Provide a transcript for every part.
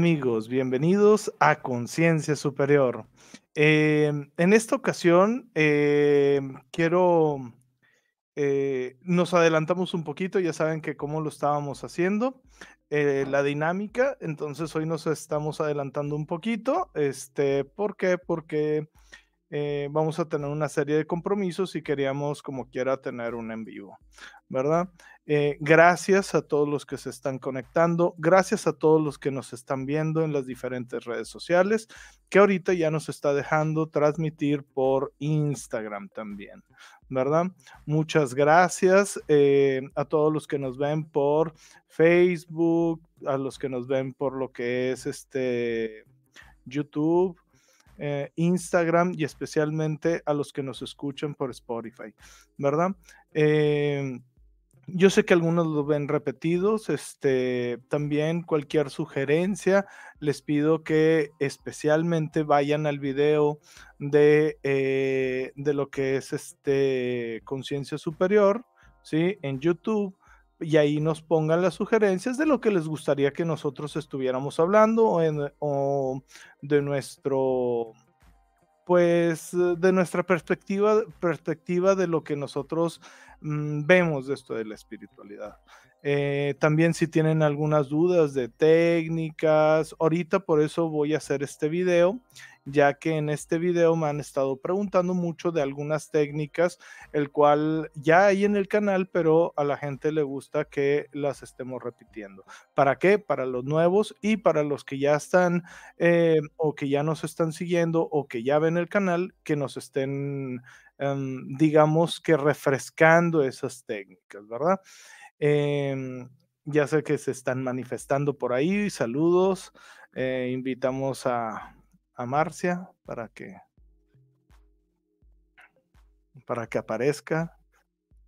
Amigos, bienvenidos a Conciencia Superior. Em, en esta ocasión em, quiero, eh, nos adelantamos un poquito, ya saben que cómo lo estábamos haciendo, eh, la dinámica, entonces hoy nos estamos adelantando un poquito, este, ¿por qué? Porque eh, vamos a tener una serie de compromisos y queríamos como quiera tener un en vivo, ¿verdad? Eh, gracias a todos los que se están conectando, gracias a todos los que nos están viendo en las diferentes redes sociales, que ahorita ya nos está dejando transmitir por Instagram también, ¿verdad? Muchas gracias eh, a todos los que nos ven por Facebook, a los que nos ven por lo que es este YouTube, eh, Instagram y especialmente a los que nos escuchan por Spotify, ¿verdad? Yo sé que algunos lo ven repetidos, este, también cualquier sugerencia, les pido que especialmente vayan al video de, eh, de lo que es este conciencia superior, ¿sí? En YouTube y ahí nos pongan las sugerencias de lo que les gustaría que nosotros estuviéramos hablando o, de nuestro pues de nuestra perspectiva, perspectiva de lo que nosotros mm, vemos esto de la espiritualidad. Eh, también si tienen algunas dudas de técnicas, ahorita por eso voy a hacer este video ya que en este video me han estado preguntando mucho de algunas técnicas, el cual ya hay en el canal, pero a la gente le gusta que las estemos repitiendo. ¿Para qué? Para los nuevos y para los que ya están eh, o que ya nos están siguiendo o que ya ven el canal, que nos estén, em, digamos que refrescando esas técnicas, ¿verdad? Em, ya sé que se están manifestando por ahí, saludos, eh, invitamos a, a Marcia para que para que aparezca.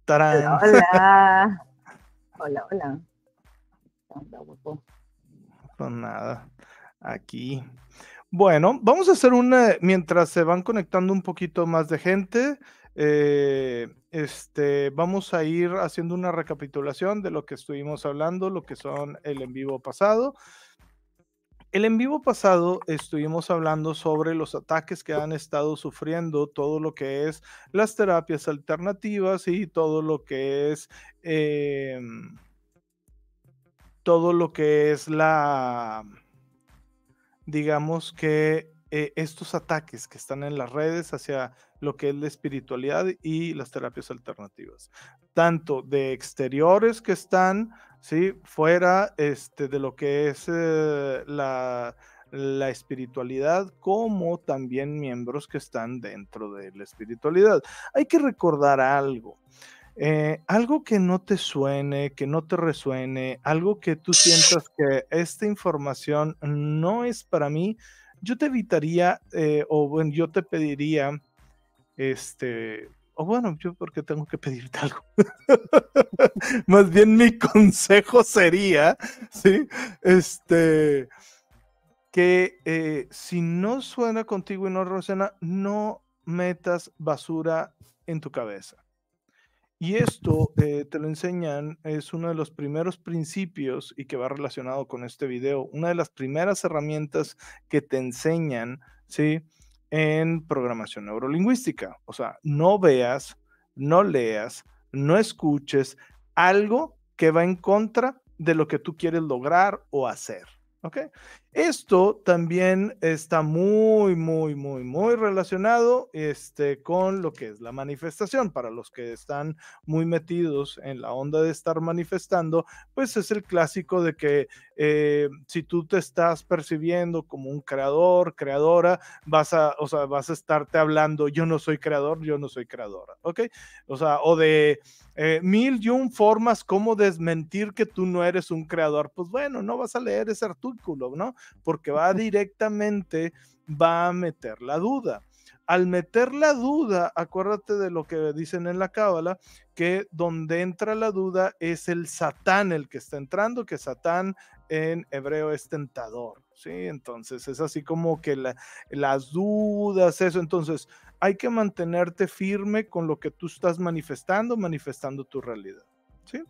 Hola, hola. hola, hola. Pues nada, aquí. Bueno, vamos a hacer una, mientras se van conectando un poquito más de gente, eh, este, vamos a ir haciendo una recapitulación de lo que estuvimos hablando, lo que son el en vivo pasado. El en vivo pasado estuvimos hablando sobre los ataques que han estado sufriendo, todo lo que es las terapias alternativas y todo lo que es em, todo lo que es la, digamos que eh, estos ataques que están en las redes hacia lo que es la espiritualidad y las terapias alternativas, tanto de exteriores que están. Fuera este, de lo que es eh, la, espiritualidad, como también miembros que están dentro de la espiritualidad. Hay que recordar algo. Eh, algo que no te suene, que no te resuene, algo que tú sientas que esta información no es para mí, yo te evitaría eh, o bueno, yo te pediría, este, o bueno, yo porque tengo que pedirte algo. Más bien mi consejo sería, ¿sí? Este, que eh, si no suena contigo y no resuena, no metas basura en tu cabeza. Y esto eh, te lo enseñan, es uno de los primeros principios y que va relacionado con este video, una de las primeras herramientas que te enseñan, ¿sí? en programación neurolingüística. O sea, no veas, no leas, no escuches algo que va en contra de lo que tú quieres lograr o hacer. ¿Ok? Esto también está muy, muy, muy, muy relacionado este, con lo que es la manifestación. Para los que están muy metidos en la onda de estar manifestando, pues es el clásico de que eh, si tú te estás percibiendo como un creador, creadora, vas a, o sea, vas a estarte hablando, yo no soy creador, yo no soy creadora, ¿ok? O sea, o de eh, mil y un formas como desmentir que tú no eres un creador, pues bueno, no vas a leer ese artículo, ¿no? Porque va directamente, va a meter la duda. Al meter la duda, acuérdate de lo que dicen en la cábala, que donde entra la duda es el satán el que está entrando, que satán en hebreo es tentador, ¿sí? Entonces es así como que las dudas, eso, entonces hay que mantenerte firme con lo que tú estás manifestando, manifestando tu realidad, ¿sí?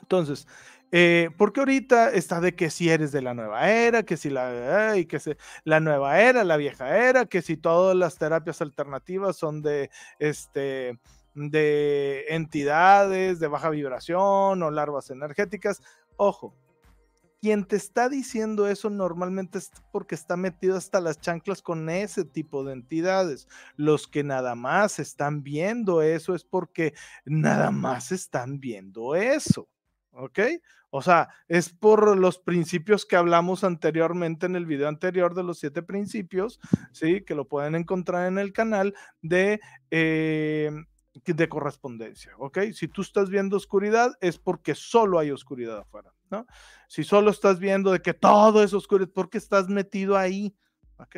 Entonces, Eh, porque ahorita está de que si eres de la nueva era, que si la, y que si la nueva era, la vieja era, que si todas las terapias alternativas son de, este, de entidades de baja vibración o larvas energéticas. Ojo, quien te está diciendo eso normalmente es porque está metido hasta las chanclas con ese tipo de entidades. Los que nada más están viendo eso es porque nada más están viendo eso. ¿Ok? O sea, es por los principios que hablamos anteriormente en el video anterior de los siete principios, ¿sí? Que lo pueden encontrar en el canal de, eh, de correspondencia, ¿ok? Si tú estás viendo oscuridad es porque solo hay oscuridad afuera, ¿no? Si solo estás viendo de que todo es oscuro es porque estás metido ahí, ¿ok?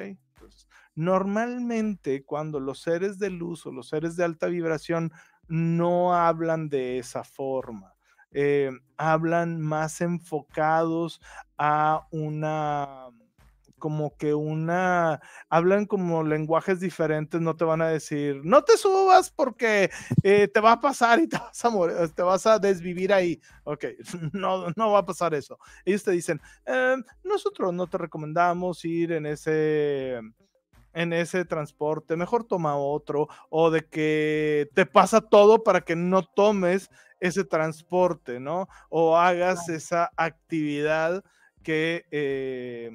Normalmente cuando los seres de luz o los seres de alta vibración no hablan de esa forma eh, hablan más enfocados a una, como que una, hablan como lenguajes diferentes, no te van a decir, no te subas porque eh, te va a pasar y te vas a morir, te vas a desvivir ahí. Ok, no, no va a pasar eso. Ellos te dicen, em, nosotros no te recomendamos ir en ese en ese transporte, mejor toma otro, o de que te pasa todo para que no tomes ese transporte, ¿no? O hagas esa actividad que, eh,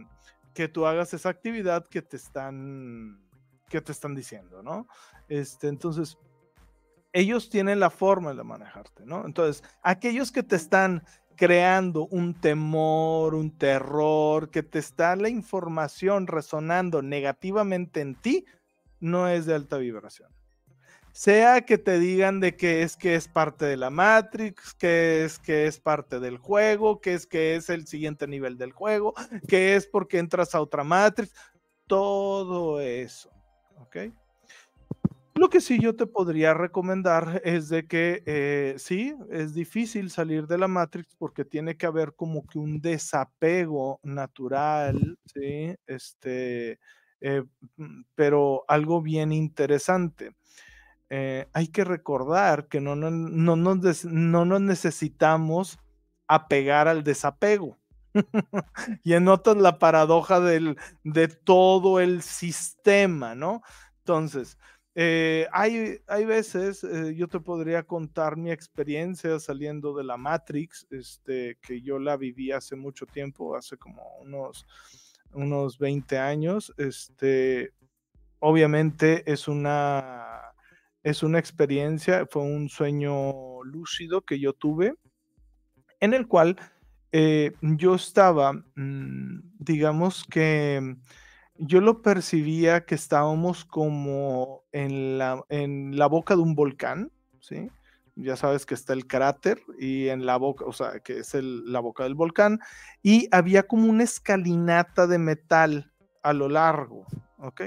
que tú hagas esa actividad que te están, que te están diciendo, ¿no? Este, entonces, ellos tienen la forma de manejarte, ¿no? Entonces, aquellos que te están creando un temor, un terror, que te está la información resonando negativamente en ti, no es de alta vibración sea que te digan de que es que es parte de la Matrix, que es que es parte del juego, que es que es el siguiente nivel del juego, que es porque entras a otra Matrix, todo eso, ¿ok? Lo que sí yo te podría recomendar es de que eh, sí, es difícil salir de la Matrix porque tiene que haber como que un desapego natural, ¿sí? Este, eh, mm, pero algo bien interesante eh, hay que recordar que no, no, no, nos no necesitamos apegar al desapego. y notas la paradoja del, de todo el sistema, ¿no? Entonces, eh, hay, hay veces, eh, yo te podría contar mi experiencia saliendo de la Matrix, este, que yo la viví hace mucho tiempo, hace como unos, unos 20 años. Este, obviamente es una es una experiencia, fue un sueño lúcido que yo tuve, en el cual eh, yo estaba, mm, digamos que yo lo percibía que estábamos como en la, en la boca de un volcán, ¿sí? Ya sabes que está el cráter y en la boca, o sea, que es la boca del volcán, y había como una escalinata de metal a lo largo, ¿ok?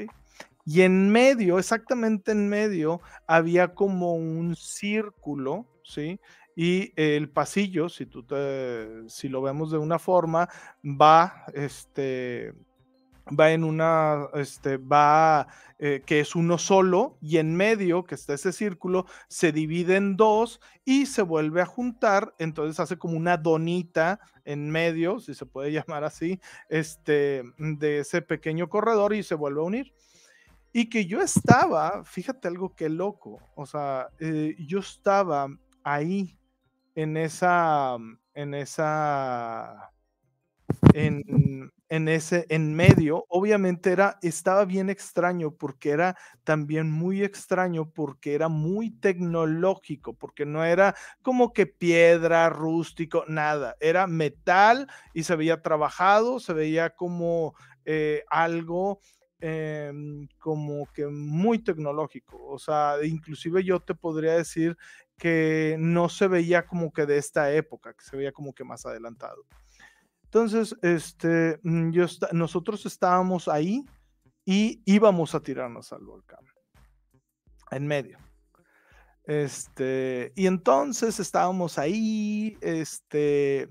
Y en medio, exactamente en medio, había como un círculo, ¿sí? Y el pasillo, si tú te, si lo vemos de una forma, va, este, va en una, este, va, eh, que es uno solo, y en medio, que está ese círculo, se divide en dos y se vuelve a juntar, entonces hace como una donita en medio, si se puede llamar así, este, de ese pequeño corredor y se vuelve a unir. Y que yo estaba, fíjate algo que loco, o sea, eh, yo estaba ahí en esa, en esa, en, en, ese, en medio, obviamente era, estaba bien extraño porque era también muy extraño porque era muy tecnológico, porque no era como que piedra, rústico, nada, era metal y se veía trabajado, se veía como eh, algo Em, como que muy tecnológico. O sea, inclusive yo te podría decir que no se veía como que de esta época, que se veía como que más adelantado. Entonces, este, mm, nosotros estábamos ahí y íbamos a tirarnos al volcán, en medio. Este, y entonces estábamos ahí, este,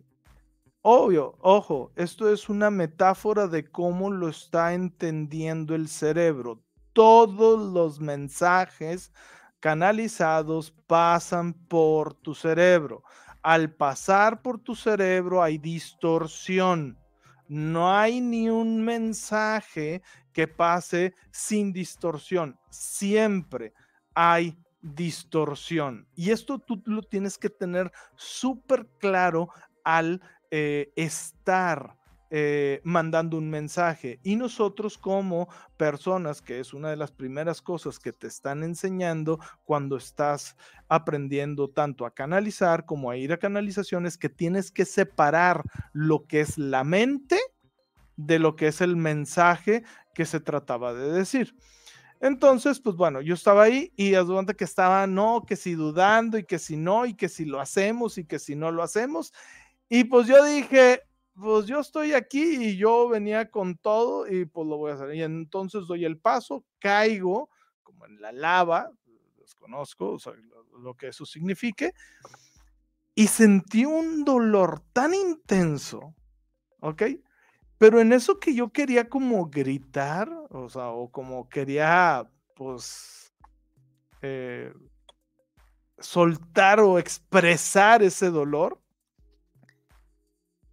Obvio, ojo, esto es una metáfora de cómo lo está entendiendo el cerebro. Todos los mensajes canalizados pasan por tu cerebro. al pasar por tu cerebro hay distorsión. No hay ni un mensaje que pase sin distorsión. Siempre hay distorsión. Y esto tú lo tienes que tener súper claro al eh, estar eh, mandando un mensaje. Y nosotros como personas, que es una de las primeras cosas que te están enseñando cuando estás aprendiendo tanto a canalizar como a ir a canalizaciones, que tienes que separar lo que es la mente de lo que es el mensaje que se trataba de decir. Entonces, pues bueno, yo estaba ahí y donde que estaba, no, que si dudando y que si no, y que si lo hacemos y que si no lo hacemos. Y pues yo dije, pues yo estoy aquí y yo venía con todo y pues lo voy a hacer. Y entonces doy el paso, caigo como en la lava, desconozco lo, que eso signifique, y sentí un dolor tan intenso, ¿ok? Pero en eso que yo quería como gritar, o sea, o como quería, pues, eh, soltar o expresar ese dolor,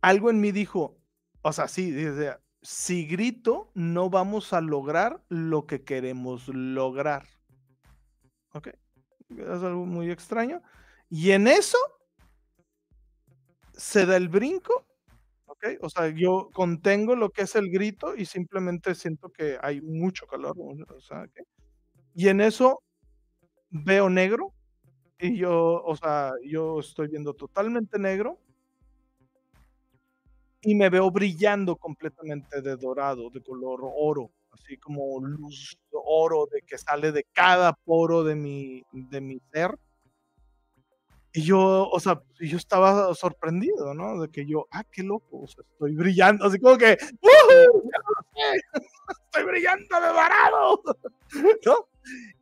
algo en mí dijo, o sea, sí, si grito, no vamos a lograr lo que queremos lograr. ¿Ok? Es algo muy extraño. Y en eso se da el brinco. ¿Ok? O sea, yo contengo lo que es el grito y simplemente siento que hay mucho calor. O Y en eso veo negro. Y yo, o sea, yo estoy viendo totalmente negro y me veo brillando completamente de dorado, de color oro, así como luz oro de que sale de cada poro de mi, de mi ser. Y yo, o sea, yo estaba sorprendido, ¿no? De que yo, ah, qué loco, o sea, estoy brillando, así como que, estoy brillando de dorado, ¿no?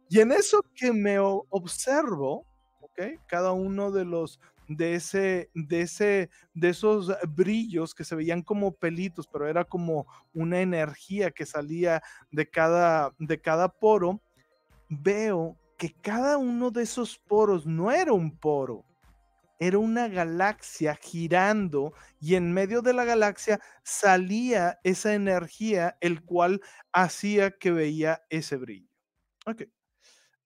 Y en eso que me observo, ¿ok? Cada uno de los de ese, de ese, de esos brillos que se veían como pelitos, pero era como una energía que salía de cada, de cada poro, veo que cada uno de esos poros no era un poro, era una galaxia girando y en medio de la galaxia salía esa energía, el cual hacía que veía ese brillo. Ok,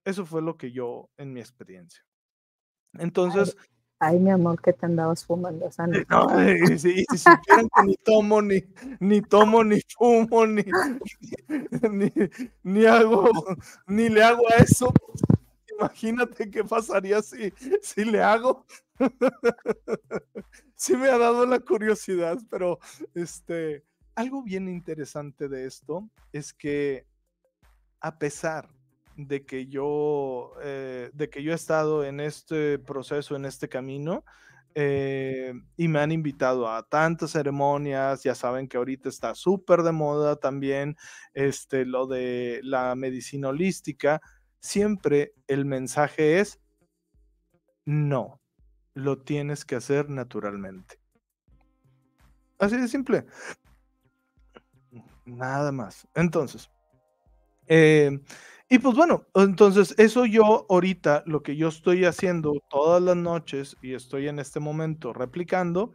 eso fue lo que yo en mi experiencia. Entonces, Ay, mi amor, que te andabas fumando esa noche. No, si, si supieran que ni tomo, ni, ni tomo, ni fumo, ni, ni, ni, hago, ni le hago a eso. Imagínate qué pasaría si, si le hago. sí me ha dado la curiosidad, pero este, algo bien interesante de esto es que a pesar de que yo, eh, de que yo he estado en este proceso, en este camino, eh, y me han invitado a tantas ceremonias, ya saben que ahorita está súper de moda también este, lo de la medicina holística, siempre el mensaje es, no, lo tienes que hacer naturalmente. Así de simple. Nada más. Entonces, eh, y pues bueno, entonces eso yo ahorita, lo que yo estoy haciendo todas las noches y estoy en este momento replicando,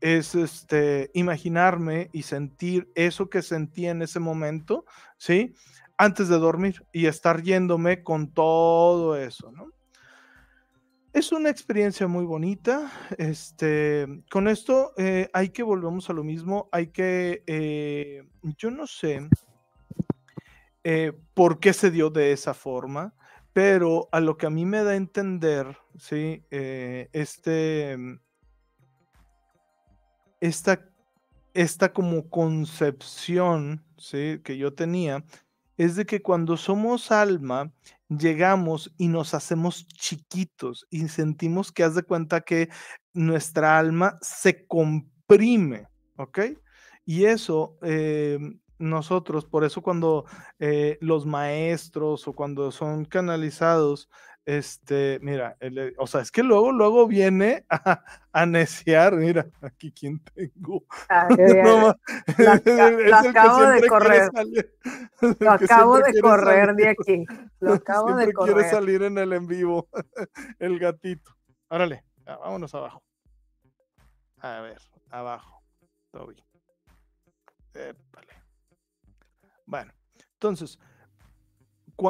es este, imaginarme y sentir eso que sentí en ese momento, ¿sí? Antes de dormir y estar yéndome con todo eso, ¿no? Es una experiencia muy bonita. Este, con esto eh, hay que volvemos a lo mismo. Hay que, eh, yo no sé, eh, por qué se dio de esa forma, pero a lo que a mí me da a entender, ¿sí? Eh, este, mm, esta, esta como concepción, ¿sí? Que yo tenía, es de que cuando somos alma, llegamos y nos hacemos chiquitos y sentimos que haz de cuenta que nuestra alma se comprime, ¿ok? Y eso eh, nosotros, por eso cuando eh, los maestros o cuando son canalizados, este, mira, eh, o sea, es que luego, luego viene a, a neciar, mira, aquí quién tengo. lo, acabo de correr. lo acabo de correr de aquí. Lo acabo de correr. quiere salir en el en vivo, el gatito. Árale, vámonos abajo. A ver, abajo. Toby. Bueno, entonces,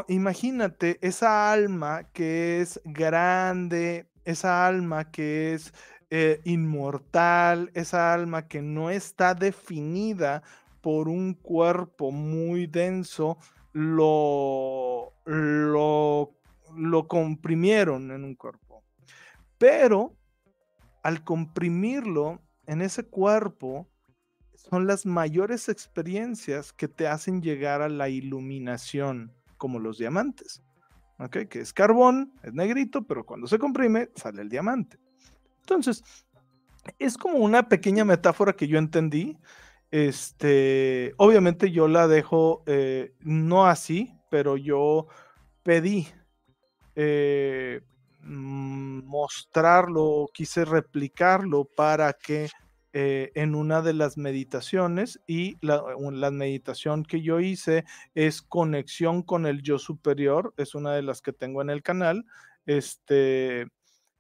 imagínate esa alma que es grande, esa alma que es eh, inmortal, esa alma que no está definida por un cuerpo muy denso, lo, lo, lo comprimieron en un cuerpo. Pero al comprimirlo en ese cuerpo, son las mayores experiencias que te hacen llegar a la iluminación, como los diamantes. ¿Ok? Que es carbón, es negrito, pero cuando se comprime sale el diamante. Entonces, es como una pequeña metáfora que yo entendí. Este, obviamente yo la dejo eh, no así, pero yo pedí eh, mm, mostrarlo, quise replicarlo para que eh, en una de las meditaciones y la, la, meditación que yo hice es conexión con el yo superior, es una de las que tengo en el canal, este,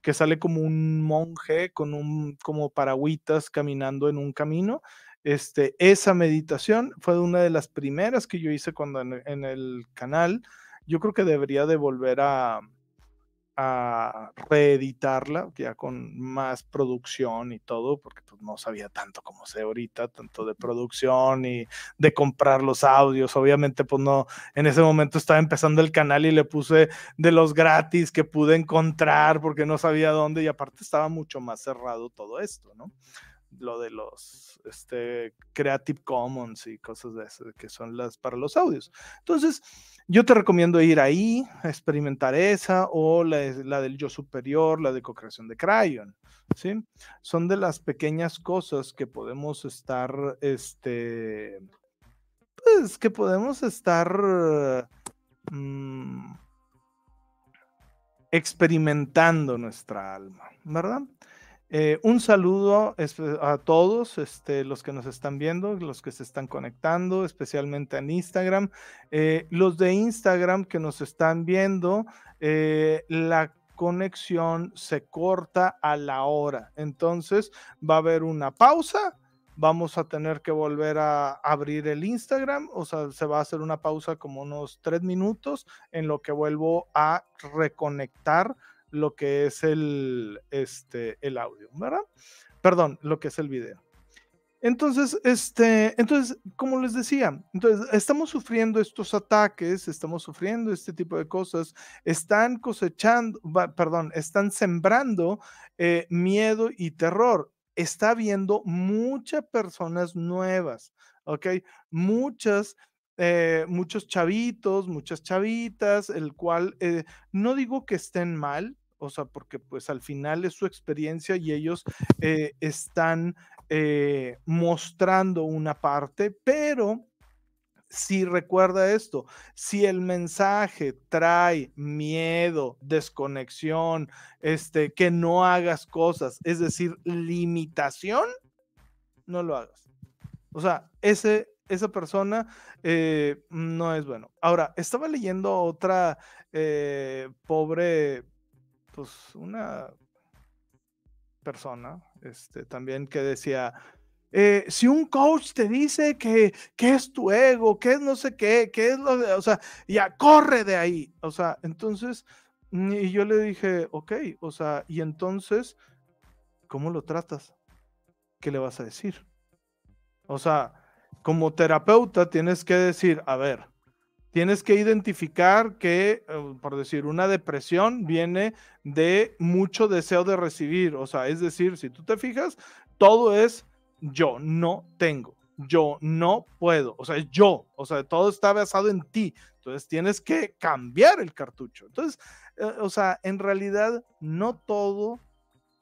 que sale como un monje con un, como paragüitas caminando en un camino. Este, esa meditación fue una de las primeras que yo hice cuando en el canal. Yo creo que debería de volver a, a reeditarla ya con más producción y todo, porque pues, no sabía tanto como sé ahorita, tanto de producción y de comprar los audios. Obviamente, pues no, en ese momento estaba empezando el canal y le puse de los gratis que pude encontrar porque no sabía dónde y aparte estaba mucho más cerrado todo esto, ¿no? Lo de los este, Creative Commons y cosas de eso, que son las para los audios. Entonces, yo te recomiendo ir ahí, experimentar esa o la, la del yo superior, la de co-creación de Crayon. ¿sí? Son de las pequeñas cosas que podemos estar, este, pues que podemos estar mm, experimentando nuestra alma, ¿verdad? Eh, un saludo a todos este, los que nos están viendo, los que se están conectando, especialmente en Instagram. Eh, los de Instagram que nos están viendo, eh, la conexión se corta a la hora. Entonces va a haber una pausa. Vamos a tener que volver a abrir el Instagram, o sea, se va a hacer una pausa como unos tres minutos en lo que vuelvo a reconectar lo que es el, este, el audio, ¿verdad? Perdón, lo que es el video. Entonces, este, entonces, como les decía, entonces estamos sufriendo estos ataques, estamos sufriendo este tipo de cosas, están cosechando, perdón, están sembrando eh, miedo y terror. Está habiendo muchas personas nuevas, ¿ok? Muchas eh, muchos chavitos, muchas chavitas, el cual eh, no digo que estén mal, o sea, porque pues al final es su experiencia y ellos eh, están mostrando una parte, pero si recuerda esto, si el mensaje trae miedo, desconexión, este, que no hagas cosas, es decir, limitación, no lo hagas. O sea, ese esa persona eh, no es bueno. Ahora, estaba leyendo otra eh, pobre, pues una persona, este, también que decía, eh, si un coach te dice que, que, es tu ego, que es no sé qué, que es lo de, o sea, ya corre de ahí. O sea, entonces, mm, y yo le dije, ok, o sea, y entonces, ¿cómo lo tratas? ¿Qué le vas a decir? O sea, como terapeuta tienes que decir, a ver, tienes que identificar que, eh, por decir, una depresión viene de mucho deseo de recibir. O sea, es decir, si tú te fijas, todo es yo no tengo, yo no puedo. O sea, yo. O sea, todo está basado en ti. Entonces tienes que cambiar el cartucho. Entonces, eh, o sea, en realidad no todo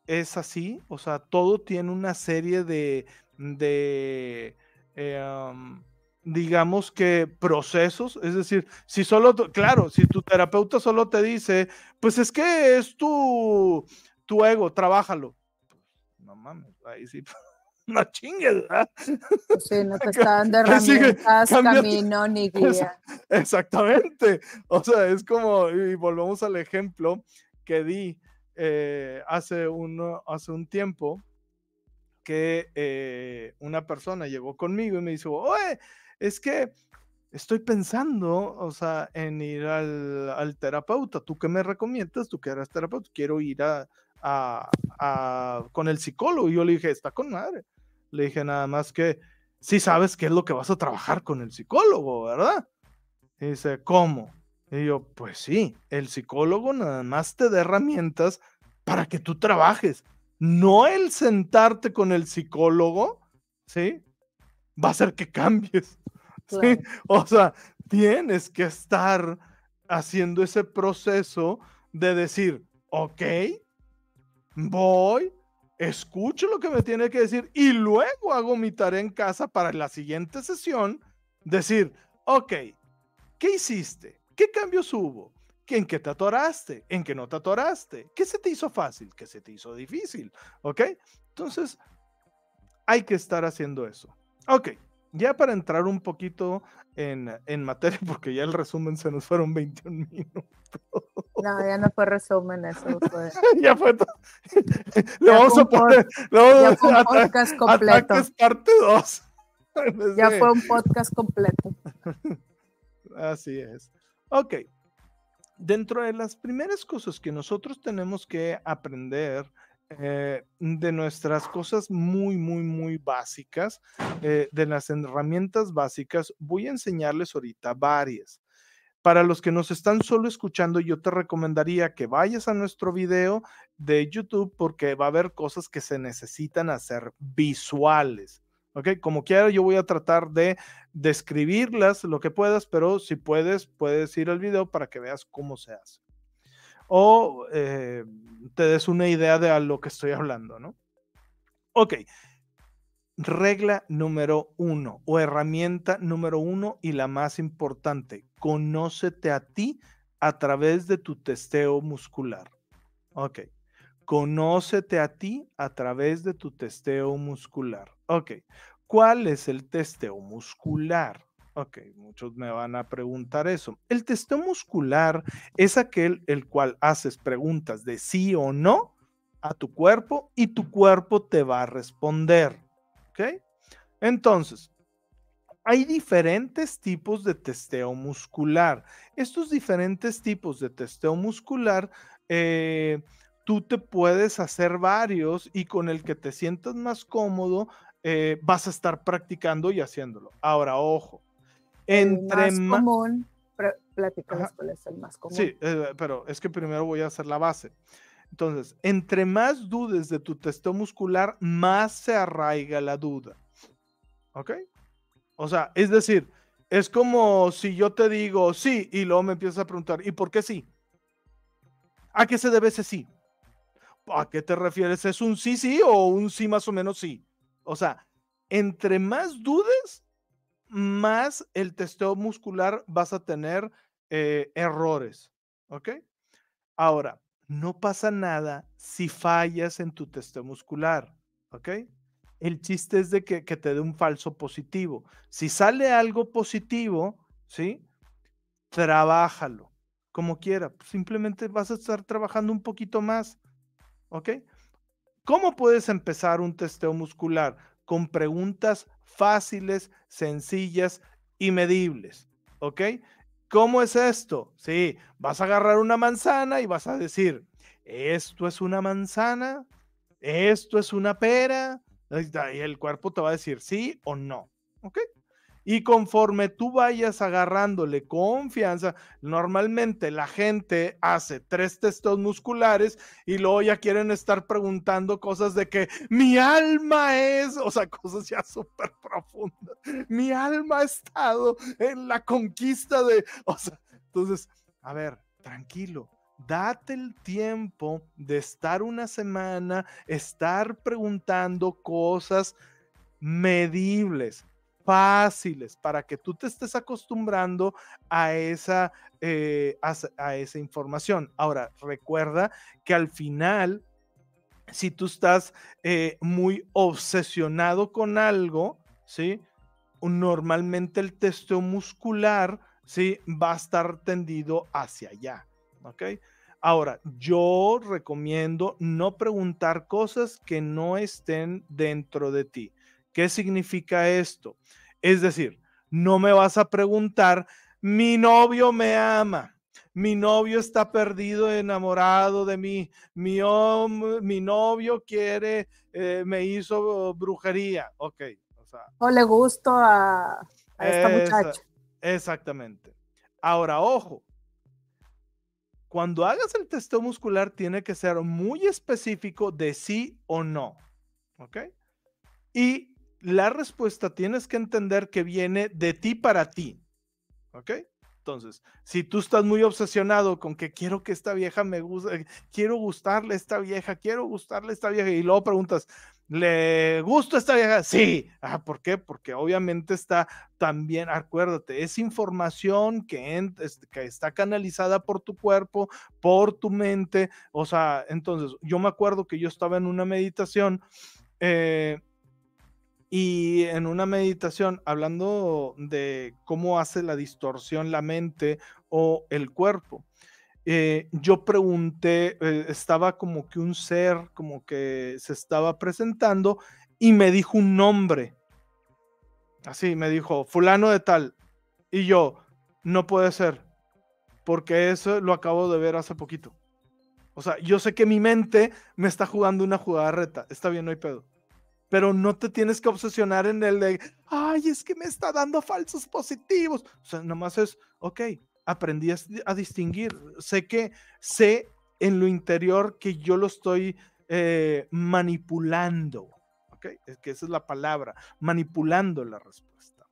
es así. O sea, todo tiene una serie de, de Em, digamos que procesos, es decir, si solo, claro, si tu terapeuta solo te dice, pues es que es tu, tu ego, trabájalo. Pues, no mames, ahí sí, no chingues, ¿verdad? Pues sí, no te están dando herramientas, camino ni guía. Exactamente, o sea, es como, y volvemos al ejemplo que di eh, hace, uno, hace un tiempo, que eh, una persona llegó conmigo y me dijo, oye, es que estoy pensando, o sea, en ir al, terapeuta. ¿Tú qué me recomiendas? Tú que eres terapeuta, quiero ir a, con el psicólogo. Y yo le dije, está con madre. Le dije nada más que si sabes qué es lo que vas a trabajar con el psicólogo, ¿verdad? Y dice, ¿cómo? Y yo, pues sí, el psicólogo nada más te da herramientas para que tú trabajes. No el sentarte con el psicólogo, ¿sí? Va a hacer que cambies. ¿sí? O sea, tienes que estar haciendo ese proceso de decir, ok, voy, escucho lo que me tiene que decir y luego hago mi tarea en casa para la siguiente sesión, decir, ok, ¿qué hiciste? ¿Qué cambios hubo? ¿En qué te atoraste? ¿En qué no te atoraste? ¿Qué se te hizo fácil? ¿Qué se te hizo difícil? ¿Ok? Entonces, hay que estar haciendo eso. Ok, ya para entrar un poquito en, materia, porque ya el resumen se nos fueron 21 minutos. No, ya no fue resumen, eso fue. ya fue todo. Le vamos a poner. ya fue un podcast completo. parte 2. ya fue un podcast completo. Así es. Ok. Dentro de las primeras cosas que nosotros tenemos que aprender eh, de nuestras cosas muy, muy, muy básicas, eh, de las herramientas básicas, voy a enseñarles ahorita varias. Para los que nos están solo escuchando, yo te recomendaría que vayas a nuestro video de YouTube porque va a haber cosas que se necesitan hacer visuales. ¿Ok? Como quiera, yo voy a tratar de describirlas lo que puedas, pero si puedes, puedes ir al video para que veas cómo se hace o eh, te des una idea de a lo que estoy hablando, ¿no? Ok. Regla número uno o herramienta número uno y la más importante, conócete a ti a través de tu testeo muscular. Ok. Conócete a ti a través de tu testeo muscular. Ok. ¿Cuál es el testeo muscular? Ok, muchos me van a preguntar eso. El testeo muscular es aquel el cual haces preguntas de sí o no a tu cuerpo y tu cuerpo te va a responder. ¿Ok? Entonces, hay diferentes tipos de testeo muscular. Estos diferentes tipos de testeo muscular, eh, tú te puedes hacer varios y con el que te sientas más cómodo, eh, vas a estar practicando y haciéndolo. Ahora, ojo, entre más común, platícanos cuál es el más común. Sí, eh, pero es que primero voy a hacer la base. Entonces, entre más dudes de tu testeo muscular, más se arraiga la duda. ¿Ok? O sea, es decir, es como si yo te digo sí y luego me empiezas a preguntar, ¿y por qué sí? ¿A qué se debe ese sí? ¿A qué te refieres? ¿Es un sí, sí o un sí más o menos sí? O sea, entre más dudes, más el testeo muscular vas a tener eh, errores. ¿Ok? Ahora, no pasa nada si fallas en tu testeo muscular. ¿Ok? El chiste es de que, te dé un falso positivo. Si sale algo positivo, ¿sí? Trabájalo como quiera. Simplemente vas a estar trabajando un poquito más. ¿Ok? ¿Cómo puedes empezar un testeo muscular? Con preguntas fáciles, sencillas y medibles. ¿Ok? ¿Cómo es esto? Sí, vas a agarrar una manzana y vas a decir, esto es una manzana, esto es una pera, y el cuerpo te va a decir sí o no. ¿Ok? Y conforme tú vayas agarrándole confianza, normalmente la gente hace tres testos musculares y luego ya quieren estar preguntando cosas de que mi alma es, o sea, cosas ya súper profundas. Mi alma ha estado en la conquista de, o sea, entonces, a ver, tranquilo. Date el tiempo de estar una semana, estar preguntando cosas medibles fáciles para que tú te estés acostumbrando a esa, eh, a, esa información. Ahora, recuerda que al final, si tú estás eh, muy obsesionado con algo, ¿sí? Normalmente el testeo muscular, ¿sí? Va a estar tendido hacia allá. Ahora, yo recomiendo no preguntar cosas que no estén dentro de ti. ¿Qué significa esto? Es decir, no me vas a preguntar, mi novio me ama, mi novio está perdido, enamorado de mí, mi, mi novio quiere, eh, me hizo brujería, ok. O, le gusto a, a esta muchacha. Exactamente. Ahora, ojo, cuando hagas el testeo muscular tiene que ser muy específico de sí o no, ¿ok? Y la respuesta tienes que entender que viene de ti para ti. ¿Ok? Entonces, si tú estás muy obsesionado con que quiero que esta vieja me guste, quiero gustarle a esta vieja, quiero gustarle a esta vieja, y luego preguntas, ¿le gusta esta vieja? Sí. Ah, ¿Por qué? Porque obviamente está también, acuérdate, es información que, que está canalizada por tu cuerpo, por tu mente. O sea, entonces, yo me acuerdo que yo estaba en una meditación. Eh, y en una meditación, hablando de cómo hace la distorsión la mente o el cuerpo, eh, yo pregunté, eh, estaba como que un ser, como que se estaba presentando y me dijo un nombre. Así, me dijo, fulano de tal. Y yo, no puede ser, porque eso lo acabo de ver hace poquito. O sea, yo sé que mi mente me está jugando una jugada reta. Está bien, no hay pedo pero no te tienes que obsesionar en el de, ay, es que me está dando falsos positivos. O sea, nomás es, ok, aprendí a, distinguir. Sé que, sé en lo interior que yo lo estoy eh, manipulando. Ok, es que esa es la palabra, manipulando la respuesta.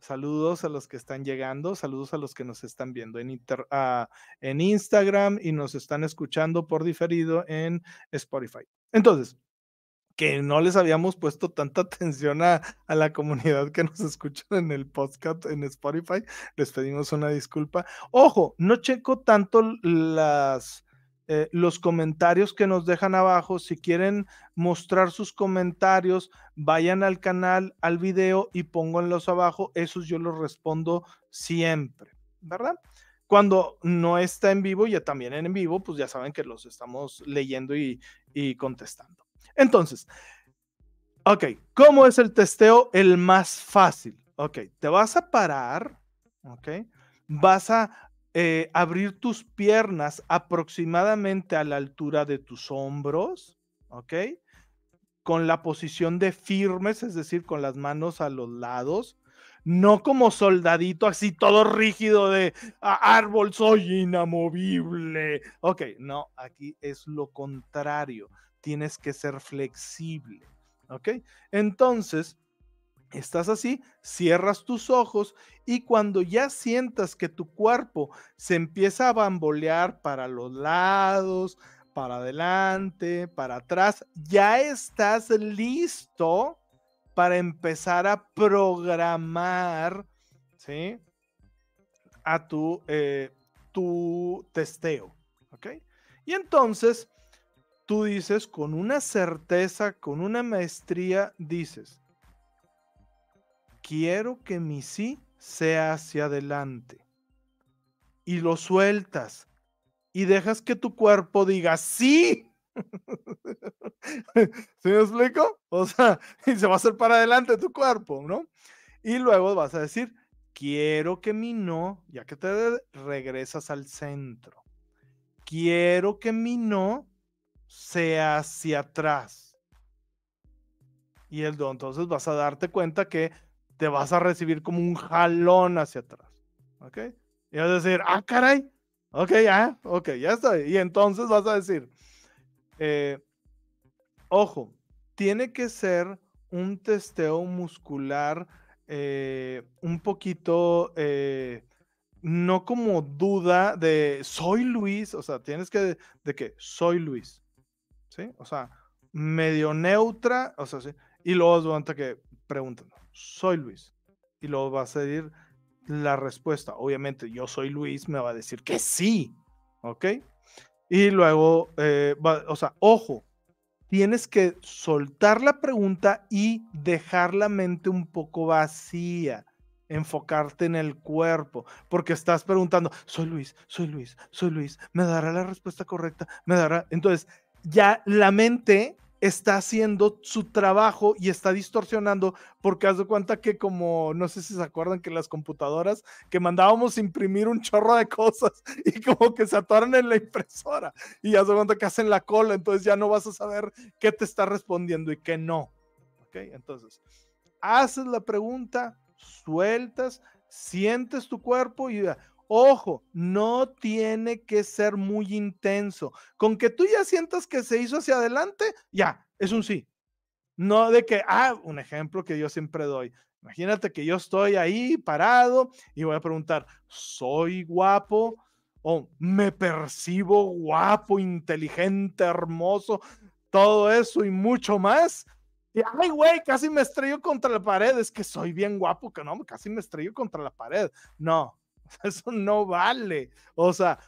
Saludos a los que están llegando, saludos a los que nos están viendo en, ah, en Instagram y nos están escuchando por diferido en Spotify. Entonces, que no les habíamos puesto tanta atención a, la comunidad que nos escuchan en el podcast en Spotify. Les pedimos una disculpa. Ojo, no checo tanto las, eh, los comentarios que nos dejan abajo. Si quieren mostrar sus comentarios, vayan al canal, al video y pónganlos abajo. Esos yo los respondo siempre, ¿verdad? Cuando no está en vivo, ya también en vivo, pues ya saben que los estamos leyendo y contestando. Entonces, ok, ¿cómo es el testeo el más fácil? Ok, te vas a parar, ok, vas a eh, abrir tus piernas aproximadamente a la altura de tus hombros, ok, con la posición de firmes, es decir, con las manos a los lados, no como soldadito así todo rígido de árbol, soy inamovible. Ok, no, aquí es lo contrario tienes que ser flexible. ¿Ok? Entonces, estás así, cierras tus ojos y cuando ya sientas que tu cuerpo se empieza a bambolear para los lados, para adelante, para atrás, ya estás listo para empezar a programar, ¿sí? A tu, eh, tu testeo, ¿ok? Y entonces tú dices con una certeza, con una maestría, dices, quiero que mi sí sea hacia adelante. Y lo sueltas y dejas que tu cuerpo diga sí. ¿Sí me explico? O sea, y se va a hacer para adelante tu cuerpo, ¿no? Y luego vas a decir, quiero que mi no, ya que te regresas al centro, quiero que mi no sea hacia atrás. Y el entonces vas a darte cuenta que te vas a recibir como un jalón hacia atrás. ¿Ok? Y vas a decir, ah, caray. Ok, ya, ok, ya está. Y entonces vas a decir, eh, ojo, tiene que ser un testeo muscular eh, un poquito, eh, no como duda de soy Luis, o sea, tienes que, de que soy Luis. ¿Sí? O sea, medio neutra, o sea, sí. Y luego es que preguntan, soy Luis. Y luego va a salir la respuesta. Obviamente, yo soy Luis, me va a decir que sí, ¿ok? Y luego, eh, o sea, ojo, tienes que soltar la pregunta y dejar la mente un poco vacía. enfocarte en el cuerpo, porque estás preguntando, soy Luis, soy Luis, soy Luis, me dará la respuesta correcta, me dará. Entonces, ya la mente está haciendo su trabajo y está distorsionando, porque haz de cuenta que como, no sé si se acuerdan que las computadoras, que mandábamos imprimir un chorro de cosas y como que se atoran en la impresora y haz de cuenta que hacen la cola, entonces ya no vas a saber qué te está respondiendo y qué no. ¿Ok? Entonces, haces la pregunta, sueltas, sientes tu cuerpo y Ojo, no tiene que ser muy intenso. Con que tú ya sientas que se hizo hacia adelante, ya, es un sí. No de que, ah, un ejemplo que yo siempre doy. Imagínate que yo estoy ahí parado y voy a preguntar, ¿soy guapo? O me percibo guapo, inteligente, hermoso, todo eso y mucho más. Y, ay, güey, casi me estrello contra la pared. Es que soy bien guapo, que no, casi me estrello contra la pared. No, Eso no vale. O sea,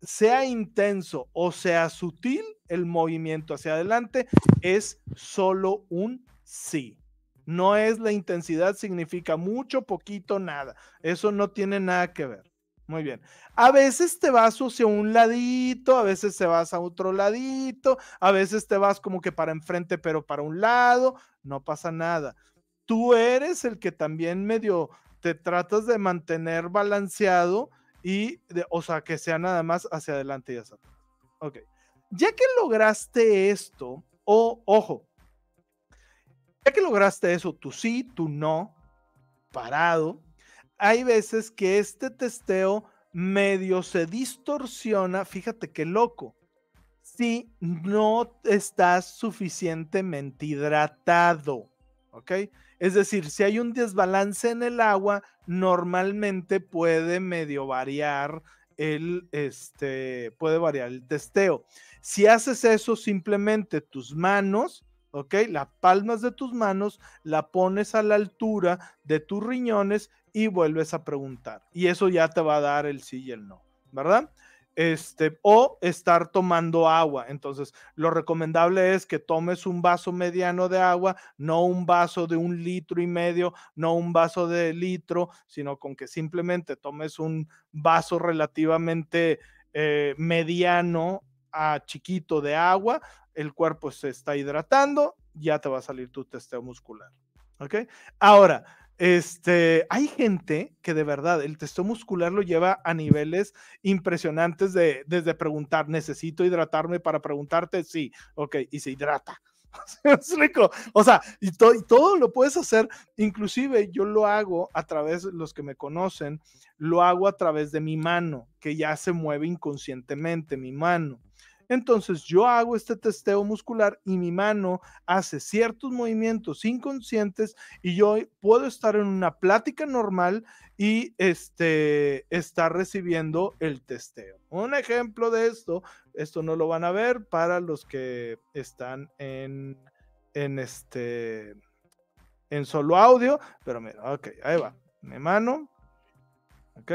sea intenso o sea sutil, el movimiento hacia adelante es solo un sí. No es la intensidad, significa mucho, poquito, nada. Eso no tiene nada que ver. Muy bien. A veces te vas hacia un ladito, a veces te vas a otro ladito, a veces te vas como que para enfrente, pero para un lado, no pasa nada. Tú eres el que también medio te tratas de mantener balanceado y, de, o sea, que sea nada más hacia adelante y hacia atrás. Ok. Ya que lograste esto, o ojo, ya que lograste eso, tú sí, tú no, parado, hay veces que este testeo medio se distorsiona, fíjate qué loco, si no estás suficientemente hidratado, ¿ok? Es decir, si hay un desbalance en el agua, normalmente puede medio variar el, este, puede variar el testeo. Si haces eso, simplemente tus manos, ¿ok? Las palmas de tus manos la pones a la altura de tus riñones y vuelves a preguntar. Y eso ya te va a dar el sí y el no, ¿verdad? Este, o estar tomando agua. Entonces, lo recomendable es que tomes un vaso mediano de agua, no un vaso de un litro y medio, no un vaso de litro, sino con que simplemente tomes un vaso relativamente eh, mediano a chiquito de agua, el cuerpo se está hidratando, ya te va a salir tu testeo muscular. ¿Ok? Ahora, este, hay gente que de verdad el testeo muscular lo lleva a niveles impresionantes de desde preguntar, necesito hidratarme para preguntarte, sí, ok, y se hidrata. O sea, y, y, todo lo puedes hacer, inclusive yo lo hago a través, los que me conocen, lo hago a través de mi mano, que ya se mueve inconscientemente, mi mano. Entonces yo hago este testeo muscular y mi mano hace ciertos movimientos inconscientes y yo puedo estar en una plática normal y este, estar recibiendo el testeo. Un ejemplo de esto, esto no lo van a ver para los que están en, en este, en solo audio, pero mira, ok, ahí va, mi mano, ok,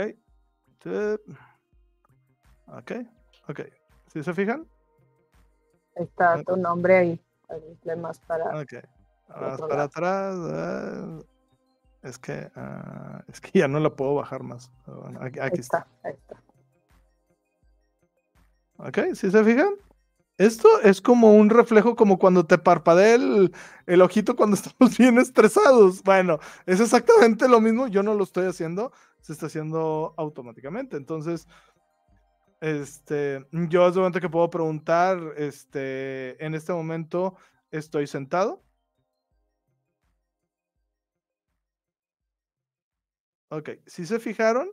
ok, ok, ¿Sí se fijan? Está tu nombre ahí. Más para, okay. más para atrás. Ah, es que, uh, es que ya no la puedo bajar más. Bueno, aquí, aquí está, está. Ahí está. Ok, ¿sí se fijan? Esto es como un reflejo, como cuando te parpadea el, el, ojito cuando estamos bien estresados. Bueno, es exactamente lo mismo. Yo no lo estoy haciendo, se está haciendo automáticamente. Entonces, este, yo es momento que puedo preguntar, este, en este momento estoy sentado. Ok, si se fijaron,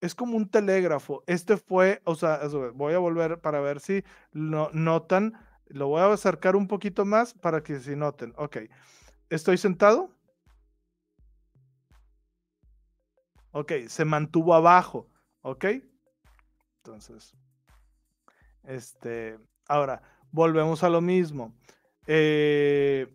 es como un telégrafo. Este fue, o sea, voy a volver para ver si lo notan. Lo voy a acercar un poquito más para que si noten. Ok, estoy sentado. Ok, se mantuvo abajo. Ok, entonces, este, ahora, volvemos a lo mismo. Eh,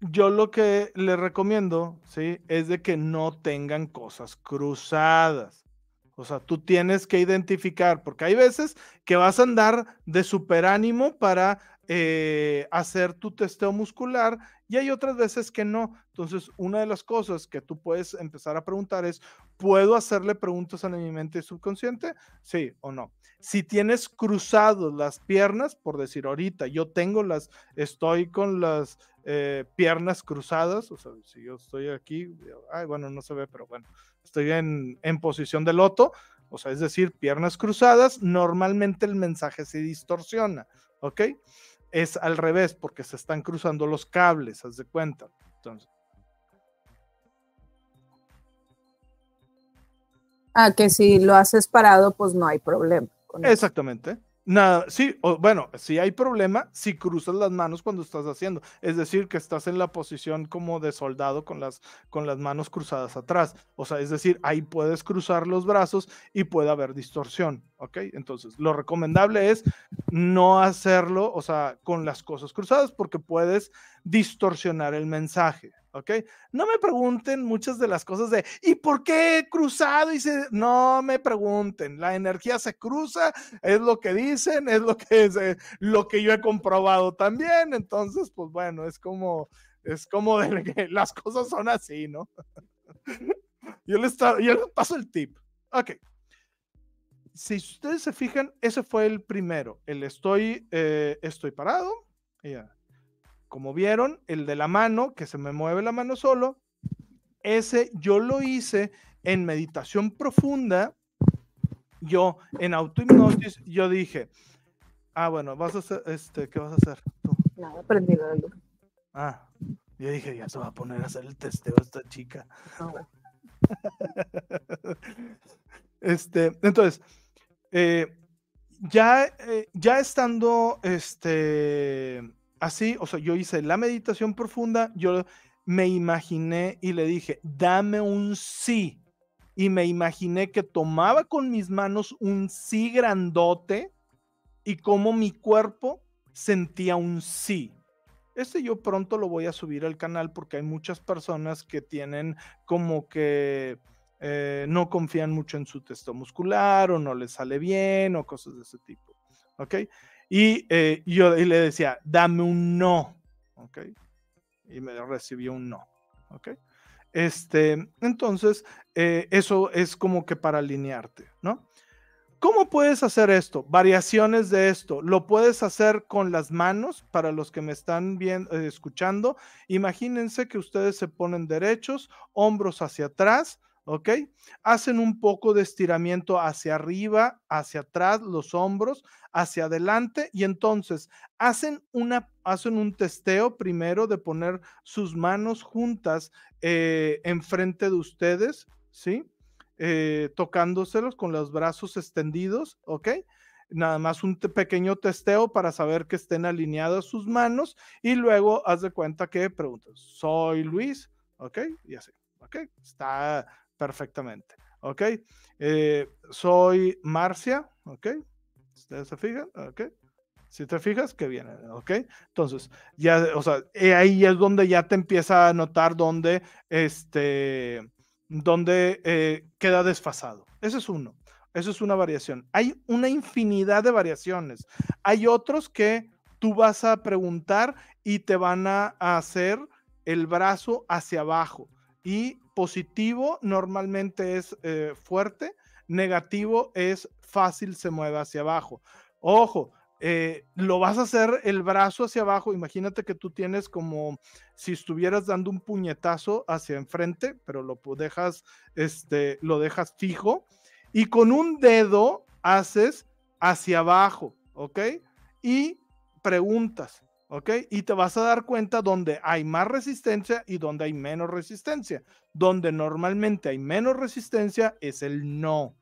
yo lo que le recomiendo, ¿sí? Es de que no tengan cosas cruzadas. O sea, tú tienes que identificar, porque hay veces que vas a andar de super ánimo para eh, hacer tu testeo muscular y hay otras veces que no. Entonces, una de las cosas que tú puedes empezar a preguntar es, ¿puedo hacerle preguntas a mi mente subconsciente? Sí o no. Si tienes cruzados las piernas, por decir ahorita, yo tengo las, estoy con las eh, piernas cruzadas, o sea, si yo estoy aquí, ay, bueno, no se ve, pero bueno, estoy en, en posición de loto, o sea, es decir, piernas cruzadas, normalmente el mensaje se distorsiona, ¿ok? Es al revés, porque se están cruzando los cables, haz de cuenta. Entonces, Ah, que si lo haces parado, pues no hay problema. Exactamente. Nada, sí, bueno, si hay problema si cruzas las manos cuando estás haciendo, es decir, que estás en la posición como de soldado con las, con las manos cruzadas atrás, o sea, es decir, ahí puedes cruzar los brazos y puede haber distorsión, ¿ok? Entonces, lo recomendable es no hacerlo, o sea, con las cosas cruzadas porque puedes distorsionar el mensaje, ¿ok? No me pregunten muchas de las cosas de, ¿y por qué cruzado? Y se, no me pregunten, la energía se cruza, es lo que dicen, es lo que, es, eh, lo que yo he comprobado también, entonces, pues bueno, es como, es como las cosas son así, ¿no? yo, les yo les paso el tip. Ok. Si ustedes se fijan, ese fue el primero, el estoy, eh, estoy parado, ya como vieron, el de la mano, que se me mueve la mano solo, ese yo lo hice en meditación profunda. Yo en autohipnosis, yo dije, ah, bueno, vas a hacer, este, ¿qué vas a hacer? Nada, aprendido de Ah, yo dije, ya se va a poner a hacer el testeo esta chica. Ah, este, entonces, eh, ya, eh, ya estando, este, así, o sea, yo hice la meditación profunda, yo me imaginé y le dije, dame un sí. Y me imaginé que tomaba con mis manos un sí grandote y como mi cuerpo sentía un sí. Este yo pronto lo voy a subir al canal porque hay muchas personas que tienen como que eh, no confían mucho en su testo muscular o no les sale bien o cosas de ese tipo. ¿Ok? Y eh, yo le decía, dame un no. ¿Ok? Y me recibió un no. ¿Ok? Este, entonces, eh, eso es como que para alinearte, ¿no? ¿Cómo puedes hacer esto? Variaciones de esto. Lo puedes hacer con las manos, para los que me están viendo, eh, escuchando. Imagínense que ustedes se ponen derechos, hombros hacia atrás, ¿ok? Hacen un poco de estiramiento hacia arriba, hacia atrás, los hombros, hacia adelante y entonces hacen, una, hacen un testeo primero de poner sus manos juntas eh, enfrente de ustedes, ¿sí? Eh, tocándoselos con los brazos extendidos, ¿ok? Nada más un pequeño testeo para saber que estén alineadas sus manos y luego haz de cuenta que preguntas, soy Luis, ¿ok? Y así, ¿ok? Está perfectamente. ¿Ok? Eh, soy Marcia. ¿Ok? ¿Ustedes se fijan? ¿Ok? Si te fijas, que viene, ¿ok? Entonces, ya, o sea, ahí es donde ya te empieza a notar dónde, este, donde eh, queda desfasado. Ese es uno. Eso es una variación. Hay una infinidad de variaciones. Hay otros que tú vas a preguntar y te van a hacer el brazo hacia abajo y positivo normalmente es eh, fuerte, negativo es fácil, se mueve hacia abajo. Ojo, eh, lo vas a hacer el brazo hacia abajo. Imagínate que tú tienes como si estuvieras dando un puñetazo hacia enfrente, pero lo dejas, este, lo dejas fijo y con un dedo haces hacia abajo, ¿ok? Y preguntas. ¿Ok? Y te vas a dar cuenta donde hay más resistencia y donde hay menos resistencia. Donde normalmente hay menos resistencia es el no.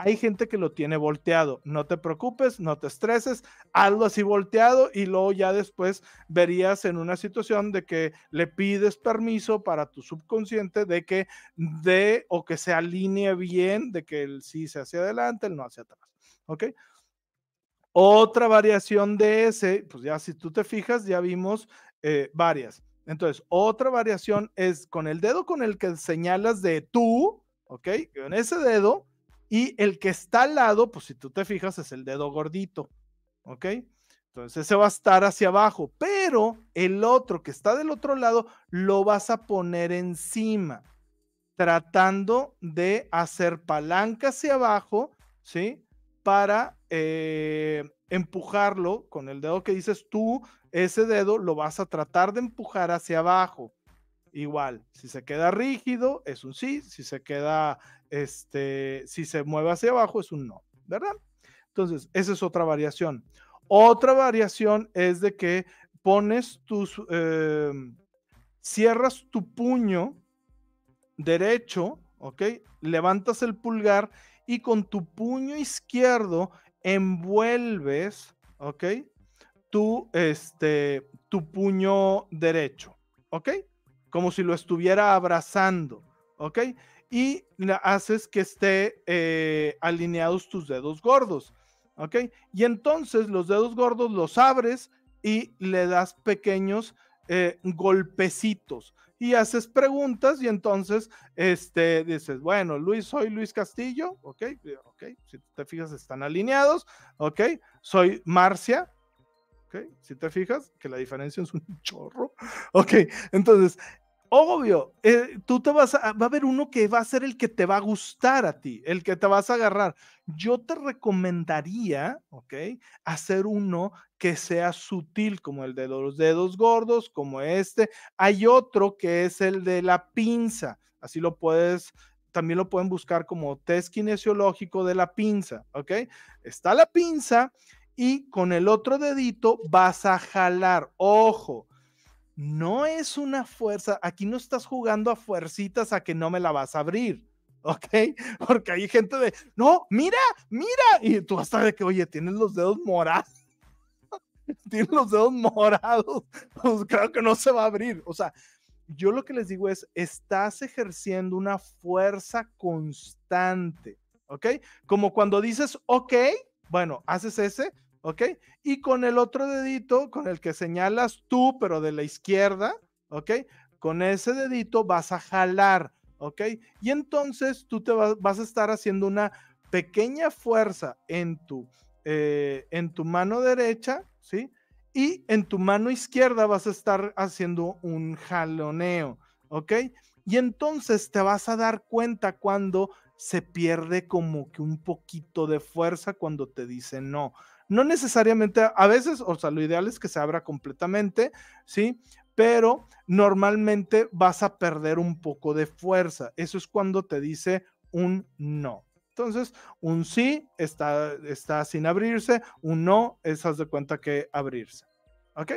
Hay gente que lo tiene volteado. No te preocupes, no te estreses, hazlo así volteado y luego ya después verías en una situación de que le pides permiso para tu subconsciente de que de o que se alinee bien, de que el sí se hacia adelante, el no hacia atrás. ¿Ok? Otra variación de ese, pues ya si tú te fijas, ya vimos eh, varias. Entonces, otra variación es con el dedo con el que señalas de tú, ¿ok? Con ese dedo y el que está al lado, pues si tú te fijas, es el dedo gordito, ¿ok? Entonces ese va a estar hacia abajo, pero el otro que está del otro lado lo vas a poner encima, tratando de hacer palanca hacia abajo, ¿sí? Para eh, empujarlo con el dedo que dices tú, ese dedo lo vas a tratar de empujar hacia abajo. Igual, si se queda rígido es un sí, si se queda, este, si se mueve hacia abajo es un no, ¿verdad? Entonces, esa es otra variación. Otra variación es de que pones tus, em, cierras tu puño derecho, ¿ok? Levantas el pulgar y con tu puño izquierdo envuelves, ¿ok? Tu, este, tu puño derecho, ¿ok? Como si lo estuviera abrazando, ¿ok? Y haces que esté eh, alineados tus dedos gordos. ¿ok? Y entonces los dedos gordos los abres y le das pequeños eh, golpecitos y haces preguntas y entonces este, dices, bueno, Luis, soy Luis Castillo, ok, ok, si te fijas están alineados, ok, soy Marcia, ok, si te fijas que la diferencia es un chorro, ok, entonces Obvio, eh, tú te vas a, va a haber uno que va a ser el que te va a gustar a ti, el que te vas a agarrar. Yo te recomendaría, ¿ok? Hacer uno que sea sutil, como el de los dedos gordos, como este. Hay otro que es el de la pinza. Así lo puedes, también lo pueden buscar como test kinesiológico de la pinza, ¿ok? Está la pinza y con el otro dedito vas a jalar. Ojo, no es una fuerza, aquí no estás jugando a fuercitas a que no me la vas a abrir, ¿ok? Porque hay gente de, no, mira, mira, y tú hasta de que, oye, tienes los dedos morados, tienes los dedos morados, pues que no se va a abrir, o sea, yo lo que les digo es, estás ejerciendo una fuerza constante, ¿ok? Como cuando dices, ok, bueno, haces ese, ¿ok? Y con el otro dedito, con el que señalas tú, pero de la izquierda, ¿ok? Con ese dedito vas a jalar, ¿ok? Y entonces tú te vas, a estar haciendo una pequeña fuerza en tu, eh, en tu mano derecha, ¿sí? Y en tu mano izquierda vas a estar haciendo un jaloneo, ¿ok? Y entonces te vas a dar cuenta cuando se pierde como que un poquito de fuerza cuando te dice no. No necesariamente, a veces, o sea, lo ideal es que se abra completamente, ¿sí? Pero normalmente vas a perder un poco de fuerza. Eso es cuando te dice un no. Entonces, un sí está, está sin abrirse, un no es, haz de cuenta que abrirse. ¿Ok?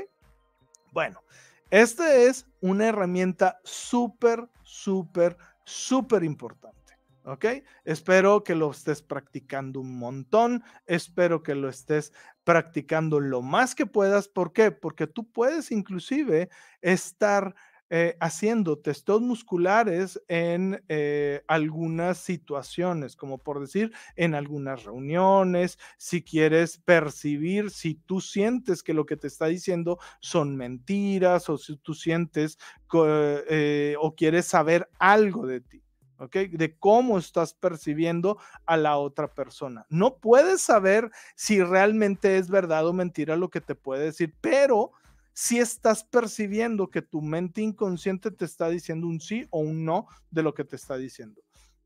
Bueno, esta es una herramienta súper, súper, súper importante. ¿ok? Espero que lo estés practicando un montón, espero que lo estés practicando lo más que puedas. ¿Por qué? Porque tú puedes inclusive estar eh, haciendo testos musculares en eh, algunas situaciones, como por decir, en algunas reuniones, si quieres percibir, si tú sientes que lo que te está diciendo son mentiras o si tú sientes eh, o quieres saber algo de ti. De cómo estás percibiendo a la otra persona. No puedes saber si realmente es verdad o mentira lo que te puede decir, pero si estás percibiendo que tu mente inconsciente te está diciendo un sí o un no de lo que te está diciendo.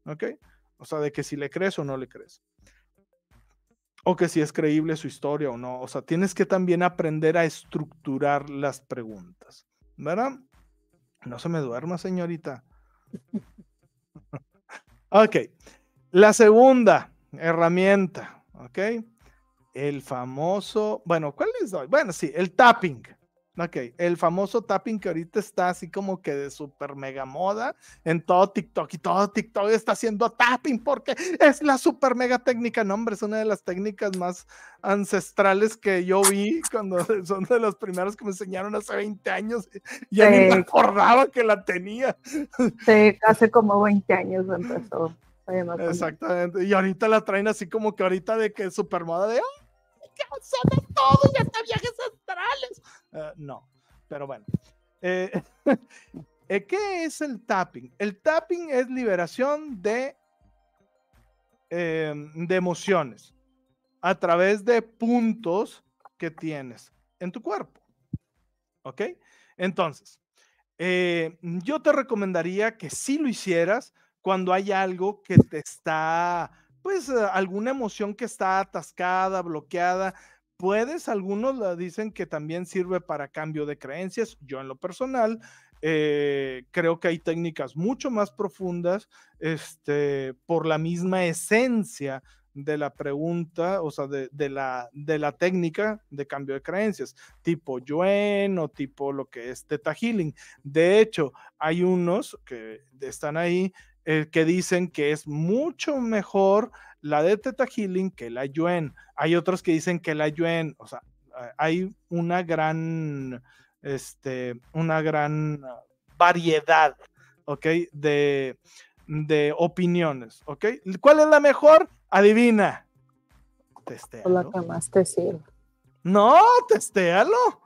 ¿Ok? O sea, de que si le crees o no le crees. O que si es creíble su historia o no. O sea, tienes que también aprender a estructurar las preguntas. ¿Verdad? No se me duerma, señorita. ok. La segunda herramienta, ok. El famoso, bueno, ¿cuál les doy? Bueno, sí, el tapping. Ok, el famoso tapping que ahorita está así como que de super mega moda en todo TikTok y todo TikTok está haciendo tapping porque es la super mega técnica. No, hombre, es una de las técnicas más ancestrales que yo vi cuando son de los primeros que me enseñaron hace 20 años. Ya ni me acordaba que la tenía. Sí, hace como 20 años empezó. Exactamente. Y ahorita la traen así como que ahorita de que super moda de de todo y hasta viajes astrales. Eh, no, pero bueno. Eh, eh, ¿Qué es el tapping? El tapping es liberación de, de emociones a través de puntos que tienes en tu cuerpo. ¿Ok? Entonces, yo te recomendaría que si lo hicieras cuando hay algo que te está, pues, eh, alguna emoción que está atascada, bloqueada. Puedes, algunos la dicen que también sirve para cambio de creencias. Yo en lo personal eh, creo que hay técnicas mucho más profundas este, por la misma esencia de la pregunta, o sea, de, la, de la técnica de cambio de creencias, tipo Yuen o tipo lo que es Theta Healing. De hecho, hay unos que están ahí eh, que dicen que es mucho mejor la de Theta Healing que la Yuen. Hay otros que dicen que la Yuen, o sea, hay una gran, este, una gran variedad, ¿ok? De, de opiniones, ¿ok? ¿Cuál es la mejor? Adivina. Testéalo. La que más te sirve. No, testéalo.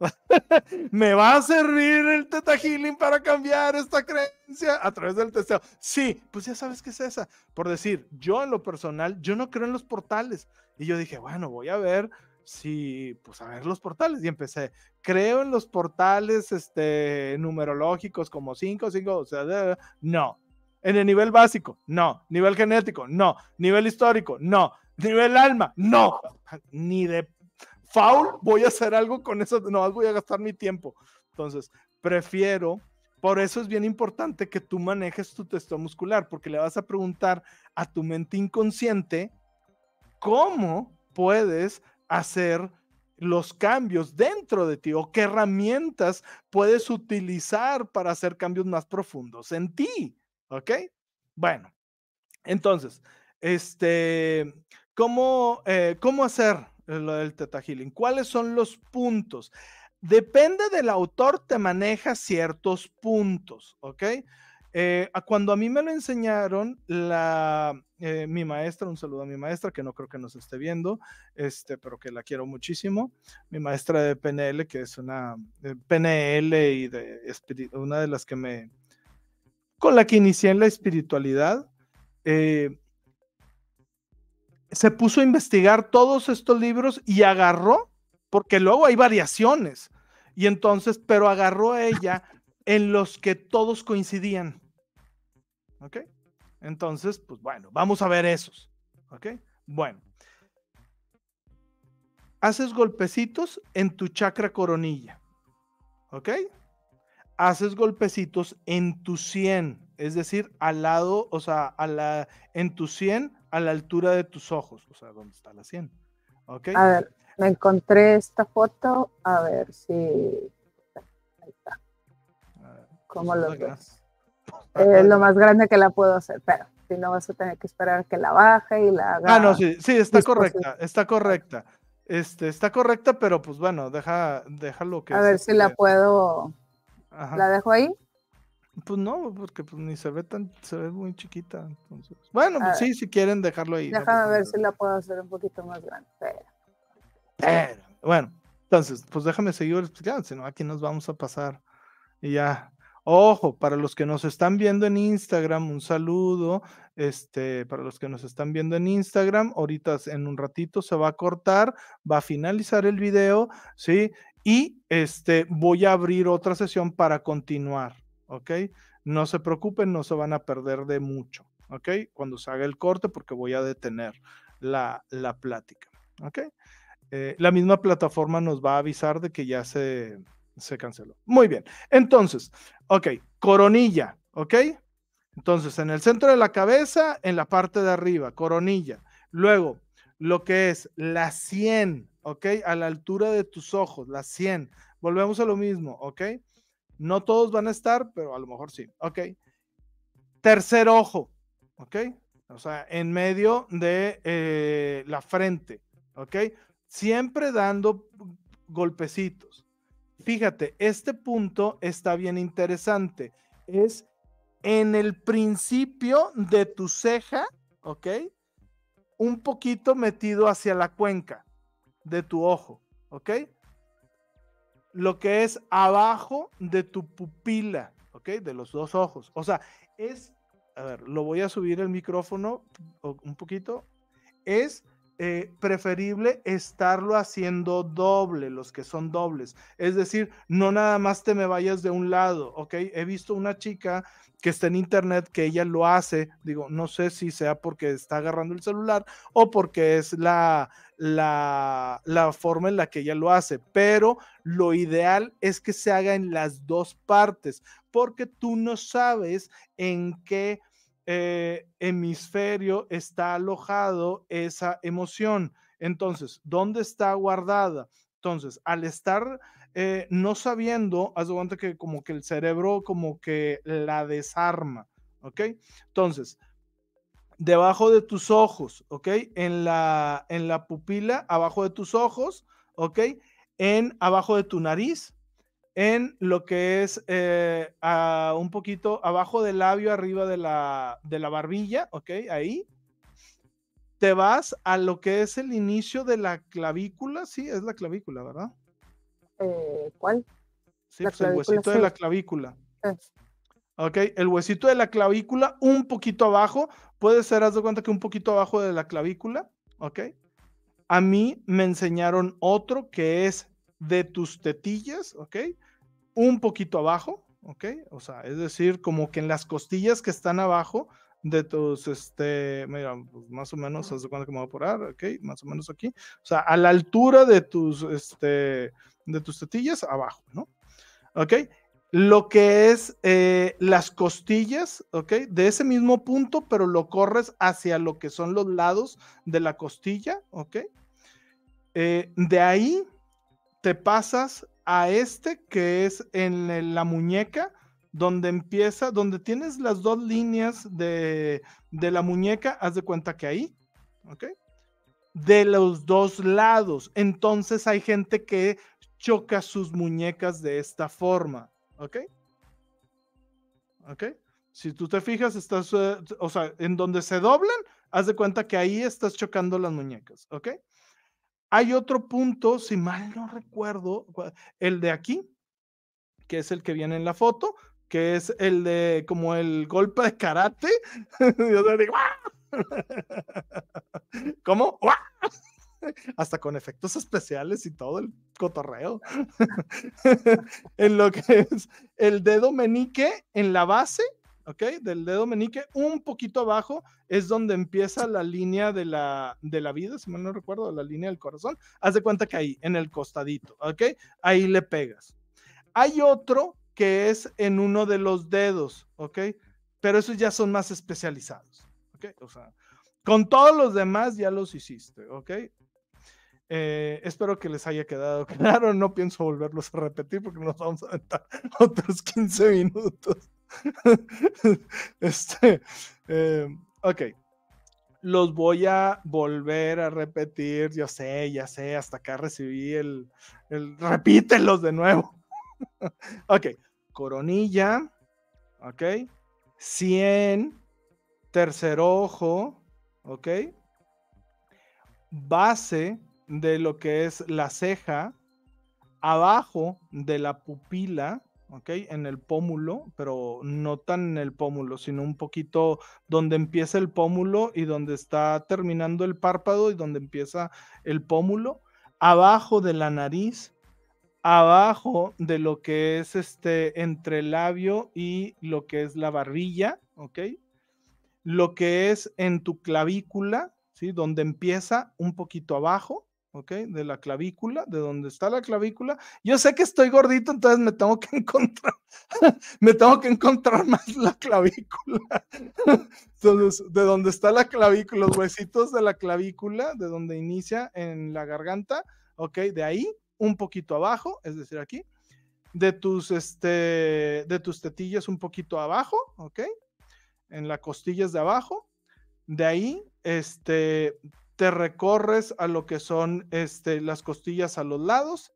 ¿Me va a servir el Teta Healing para cambiar esta creencia a través del testeo? Sí, pues ya sabes qué es esa. Por decir, yo en lo personal, yo no creo en los portales. Y yo dije, bueno, voy a ver si, pues a ver los portales. Y empecé, creo en los portales este, numerológicos como 5, 5, o sea, no. En el nivel básico, no. Nivel genético, no. Nivel histórico, no. Nivel alma, no. Ni de foul voy a hacer algo con eso, no voy a gastar mi tiempo. Entonces, prefiero, por eso es bien importante que tú manejes tu texto muscular, porque le vas a preguntar a tu mente inconsciente cómo puedes hacer los cambios dentro de ti o qué herramientas puedes utilizar para hacer cambios más profundos en ti. ¿Ok? Bueno, entonces, este, ¿cómo, eh, ¿cómo hacer lo del Teta? ¿Cuáles son los puntos? Depende del autor, te maneja ciertos puntos, ¿ok? Eh, cuando a mí me lo enseñaron, la, eh, mi maestra, un saludo a mi maestra, que no creo que nos esté viendo, este, pero que la quiero muchísimo, mi maestra de PNL, que es una PNL y de una de las que me, con la que inicié en la espiritualidad, eh, se puso a investigar todos estos libros y agarró, porque luego hay variaciones, y entonces, pero agarró a ella en los que todos coincidían. ¿Ok? Entonces, pues bueno, vamos a ver esos. ¿Ok? Bueno. Haces golpecitos en tu chakra coronilla. ¿Ok? haces golpecitos en tu 100, es decir, al lado, o sea, a la, en tu 100, a la altura de tus ojos, o sea, ¿dónde está la 100? ¿Ok? A ver, me encontré esta foto, a ver si... Ahí está. ¿Cómo lo ves? Es lo más grande que la puedo hacer, pero si no vas a tener que esperar que la baje y la haga. Ah, no, sí, sí, está correcta, está correcta. Este, está correcta, pero pues bueno, deja, déjalo que. A ver si la puedo ¿La dejo ahí? Pues no, porque pues, ni se ve tan, se ve muy chiquita. Entonces. Bueno, pues sí, si quieren dejarlo ahí. Déjame ver si la puedo hacer un poquito más grande. Pero, bueno, entonces, pues déjame seguir explicando, si no, aquí nos vamos a pasar. Y ya. Ojo, para los que nos están viendo en Instagram, un saludo. Este, para los que nos están viendo en Instagram, ahorita en un ratito se va a cortar, va a finalizar el video, ¿sí? Y este, voy a abrir otra sesión para continuar, ¿ok? No se preocupen, no se van a perder de mucho, ¿ok? Cuando se haga el corte, porque voy a detener la, la plática, ¿ok? Eh, la misma plataforma nos va a avisar de que ya se, se canceló. Muy bien, entonces, ok, coronilla, ¿ok? Entonces, en el centro de la cabeza, en la parte de arriba, coronilla. Luego, lo que es la 100, ¿ok? A la altura de tus ojos, la 100. Volvemos a lo mismo, ¿ok? No todos van a estar, pero a lo mejor sí, ¿ok? Tercer ojo, ¿ok? O sea, en medio de eh, la frente, ¿ok? Siempre dando golpecitos. Fíjate, este punto está bien interesante. Es en el principio de tu ceja, ¿ok? Un poquito metido hacia la cuenca de tu ojo, ¿ok? Lo que es abajo de tu pupila, ¿ok? De los dos ojos. O sea, es, a ver, lo voy a subir el micrófono un poquito. Es eh, preferible estarlo haciendo doble, los que son dobles. Es decir, no nada más te me vayas de un lado, ¿ok? He visto una chica que está en internet que ella lo hace, digo, no sé si sea porque está agarrando el celular o porque es la, la, la forma en la que ella lo hace, pero lo ideal es que se haga en las dos partes, porque tú no sabes en qué eh, hemisferio está alojado esa emoción. Entonces, ¿dónde está guardada? Entonces, al estar eh, no sabiendo, haz de cuenta que como que el cerebro como que la desarma, ¿ok? Entonces, debajo de tus ojos, ¿ok? En la, en la pupila, abajo de tus ojos, ¿ok? En abajo de tu nariz, en lo que es eh, un poquito abajo del labio, arriba de la, de la barbilla, ¿ok? Ahí. Te vas a lo que es el inicio de la clavícula, sí, es la clavícula, ¿verdad? Eh, ¿Cuál? Sí, pues el huesito de la clavícula. Ok, el huesito de la clavícula, un poquito abajo, puede ser, haz de cuenta que un poquito abajo de la clavícula, ok. A mí me enseñaron otro que es de tus tetillas, ¿ok? Un poquito abajo, ¿ok? O sea, es decir, como que en las costillas que están abajo de tus, este, mira, pues más o menos, ¿haz de cuenta que me voy a poner? ¿Ok? Más o menos aquí. O sea, a la altura de tus, este, de tus tetillas, abajo, ¿no? ¿Ok? Lo que es eh, las costillas, ¿ok? De ese mismo punto, pero lo corres hacia lo que son los lados de la costilla, ¿ok? Eh, de ahí te pasas a este que es en la muñeca, donde empieza, donde tienes las dos líneas de, de la muñeca, haz de cuenta que ahí, ¿ok? De los dos lados. Entonces hay gente que choca sus muñecas de esta forma, ¿ok? ¿Ok? Si tú te fijas, estás, eh, o sea, en donde se doblan, haz de cuenta que ahí estás chocando las muñecas, ¿ok? Hay otro punto, si mal no recuerdo, el de aquí, que es el que viene en la foto, que es el de como el golpe de karate. Yo digo, ¿Cómo? Hasta con efectos especiales y todo el cotorreo. en lo que es el dedo menique en la base ¿ok? Del dedo menique, un poquito abajo es donde empieza la línea de la, de la vida, si mal no recuerdo, la línea del corazón. Haz de cuenta que ahí, en el costadito, ¿ok? Ahí le pegas. Hay otro que es en uno de los dedos, ¿ok? Pero esos ya son más especializados, ¿ok? O sea, con todos los demás ya los hiciste, ¿ok? Eh, espero que les haya quedado claro. No pienso volverlos a repetir porque nos vamos a aventar otros 15 minutos. este, eh, ok. Los voy a volver a repetir. Yo sé, ya sé, hasta acá recibí el, el repítelos de nuevo. ok. Coronilla. Ok. 100. Tercer ojo. Ok. Base de lo que es la ceja. Abajo de la pupila ¿ok? En el pómulo, pero no tan en el pómulo, sino un poquito donde empieza el pómulo y donde está terminando el párpado y donde empieza el pómulo, abajo de la nariz, abajo de lo que es este entre el labio y lo que es la barbilla, ¿ok? Lo que es en tu clavícula, ¿sí? Donde empieza un poquito abajo, ¿ok? De la clavícula, de donde está la clavícula. Yo sé que estoy gordito, entonces me tengo que encontrar, me tengo que encontrar más la clavícula. Entonces, de donde está la clavícula, los huesitos de la clavícula, de donde inicia en la garganta, ¿ok? De ahí, un poquito abajo, es decir, aquí. De tus, este, de tus tetillas un poquito abajo, ¿ok? En las costillas de abajo. De ahí, este, te recorres a lo que son este, las costillas a los lados,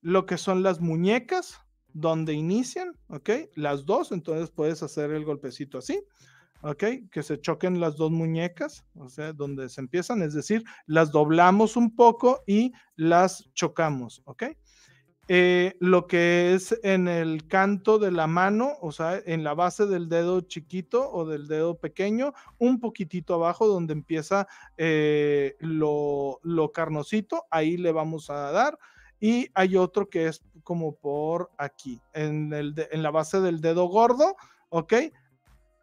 lo que son las muñecas, donde inician, ¿ok? Las dos, entonces puedes hacer el golpecito así, ¿ok? Que se choquen las dos muñecas, o sea, donde se empiezan, es decir, las doblamos un poco y las chocamos, ¿ok? Eh, lo que es en el canto de la mano, o sea, en la base del dedo chiquito o del dedo pequeño, un poquitito abajo donde empieza eh, lo, carnosito, ahí le vamos a dar. Y hay otro que es como por aquí, en, en la base del dedo gordo, ¿ok?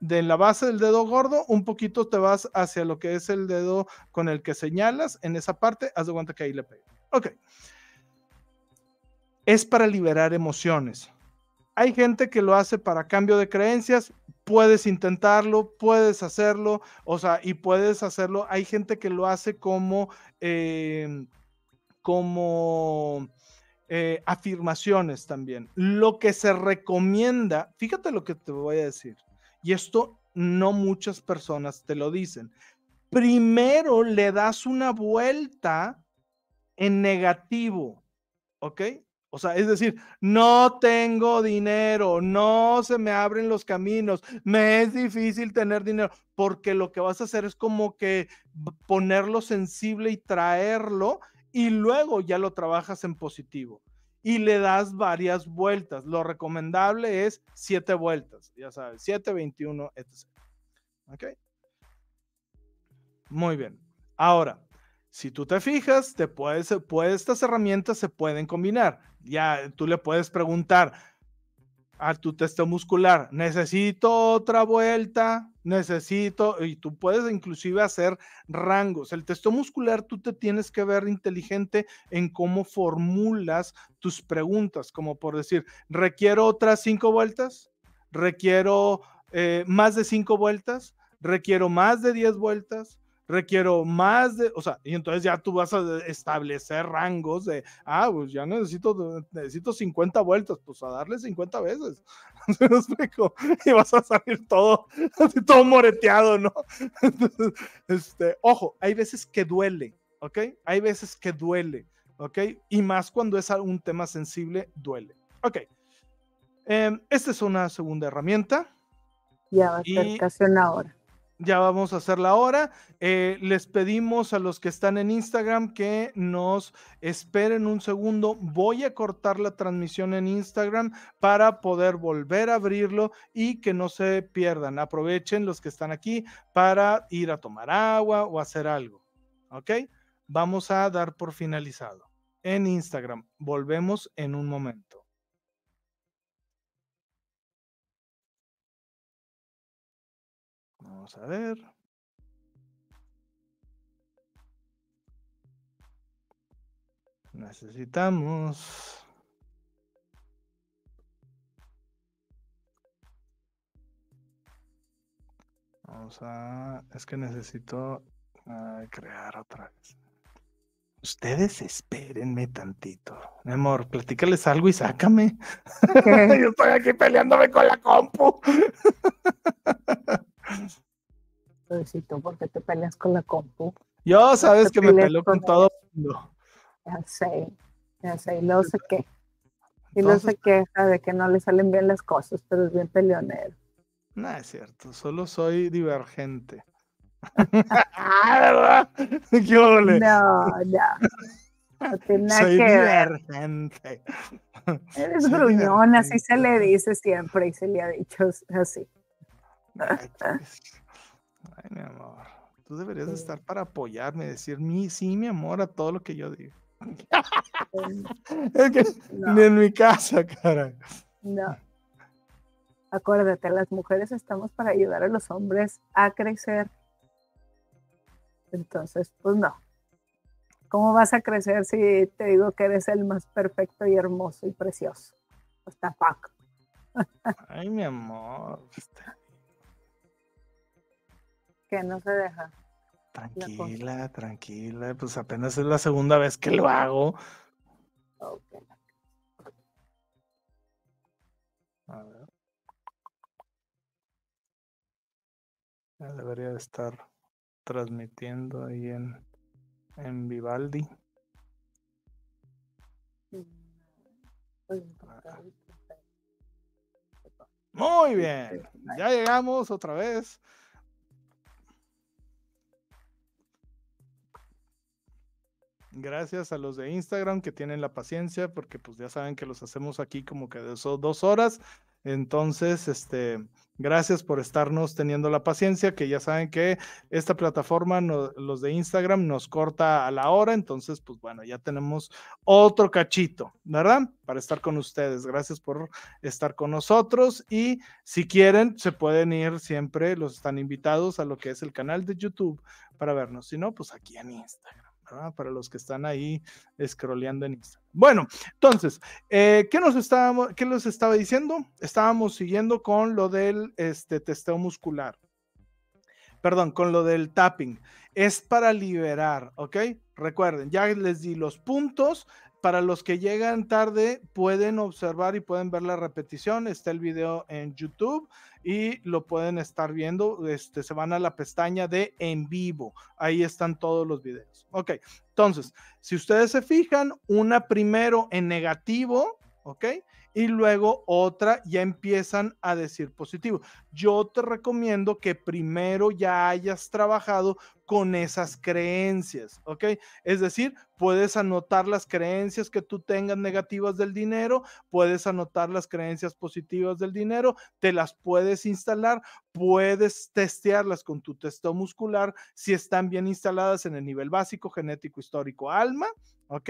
de la base del dedo gordo, un poquito te vas hacia lo que es el dedo con el que señalas, en esa parte, haz de cuenta que ahí le pega. Ok. Es para liberar emociones. Hay gente que lo hace para cambio de creencias, puedes intentarlo, puedes hacerlo, o sea, y puedes hacerlo. Hay gente que lo hace como, em, como eh, afirmaciones también. Lo que se recomienda, fíjate lo que te voy a decir y esto no muchas personas te lo dicen. Primero le das una vuelta en negativo, ¿ok? O sea, es decir, no tengo dinero, no se me abren los caminos, me es difícil tener dinero, porque lo que vas a hacer es como que ponerlo sensible y traerlo y luego ya lo trabajas en positivo y le das varias vueltas. Lo recomendable es siete vueltas, ya sabes, 7, 21, etc. ¿Ok? Muy bien. Ahora, si tú te fijas, te puedes, puedes, estas herramientas se pueden combinar. Ya tú le puedes preguntar, a tu testo muscular, necesito otra vuelta, necesito, y tú puedes inclusive hacer rangos. El testo muscular, tú te tienes que ver inteligente en cómo formulas tus preguntas, como por decir, requiero otras cinco vueltas, requiero eh, más de cinco vueltas, requiero más de diez vueltas, requiero más de, o sea, y entonces ya tú vas a establecer rangos de, ah, pues ya necesito, necesito 50 vueltas, pues a darle 50 veces. Y vas a salir todo, así todo moreteado, ¿no? este, ojo, hay veces que duele, ¿ok? Hay veces que duele, ¿ok? Y más cuando es un tema sensible, duele. Ok. Em, esta es una segunda herramienta. Ya va a ser casi una hora ya vamos a hacerla ahora. Eh, les pedimos a los que están en Instagram que nos esperen un segundo. Voy a cortar la transmisión en Instagram para poder volver a abrirlo y que no se pierdan. Aprovechen los que están aquí para ir a tomar agua o hacer algo. ¿Ok? Vamos a dar por finalizado en Instagram. Volvemos en un momento. Vamos a ver. Necesitamos... Vamos a... Es que necesito crear otra vez. Ustedes espérenme tantito. Mi amor, platícales algo y sácame. Yo estoy aquí peleándome con la compu. Pobrecito, ¿por qué te peleas con la compu? Yo sabes que me peleo con, todo mundo. Ya sé, ya sé, y luego sé qué. Y luego se queja de que no le salen bien las cosas, pero es bien peleonero. No es cierto, solo soy divergente. ¿verdad? ¿Qué No, no. No tiene nada soy que divergente. Eres gruñón, así se le dice siempre y se le ha dicho así. Ay, mi amor. Tú deberías estar para apoyarme, decir mi, sí, mi amor, a todo lo que yo digo. es que ni en mi casa, cara. No. Acuérdate, las mujeres estamos para ayudar a los hombres a crecer. Entonces, pues no. ¿Cómo vas a crecer si te digo que eres el más perfecto y hermoso y precioso? Hasta fuck. Ay, mi amor. Que no se deja. Tranquila, tranquila, pues apenas es la segunda vez que lo hago. A ver. Ya debería estar transmitiendo ahí en, en Vivaldi. Mm, pues, Muy bien, ya llegamos otra vez. Gracias a los de Instagram que tienen la paciencia, porque pues ya saben que los hacemos aquí como que de dos horas. Entonces, este, gracias por estarnos teniendo la paciencia, que ya saben que esta plataforma, los de Instagram, nos corta a la hora, entonces, pues bueno, ya tenemos otro cachito, ¿verdad? Para estar con ustedes. Gracias por estar con nosotros y si quieren, se pueden ir siempre, los están invitados a lo que es el canal de YouTube para vernos, si no, pues aquí en Instagram. Para los que están ahí scrolleando en Instagram. Bueno, entonces, eh, ¿qué nos estábamos, qué les estaba diciendo? Estábamos siguiendo con lo del este, testeo muscular. Perdón, con lo del tapping. Es para liberar, ¿ok? Recuerden, ya les di los puntos, para los que llegan tarde, pueden observar y pueden ver la repetición. Está el video en YouTube y lo pueden estar viendo. Este, se van a la pestaña de en vivo. Ahí están todos los videos. Ok, entonces, si ustedes se fijan, una primero en negativo, ok, y luego otra ya empiezan a decir positivo. Yo te recomiendo que primero ya hayas trabajado con esas creencias, ¿ok? Es decir, puedes anotar las creencias que tú tengas negativas del dinero, puedes anotar las creencias positivas del dinero, te las puedes instalar, puedes testearlas con tu testeo muscular si están bien instaladas en el nivel básico, genético, histórico, alma, ¿ok?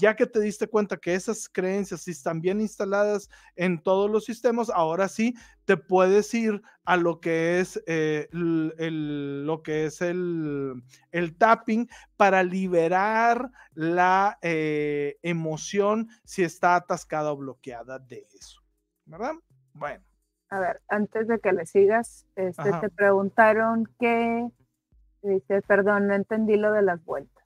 Ya que te diste cuenta que esas creencias están bien instaladas en todos los sistemas, ahora sí te puedes ir a lo que es, eh, el, lo que es el, el, tapping para liberar la eh, emoción si está atascada o bloqueada de eso. ¿Verdad? Bueno. A ver, antes de que le sigas, este, te preguntaron que, dice, perdón, no entendí lo de las vueltas.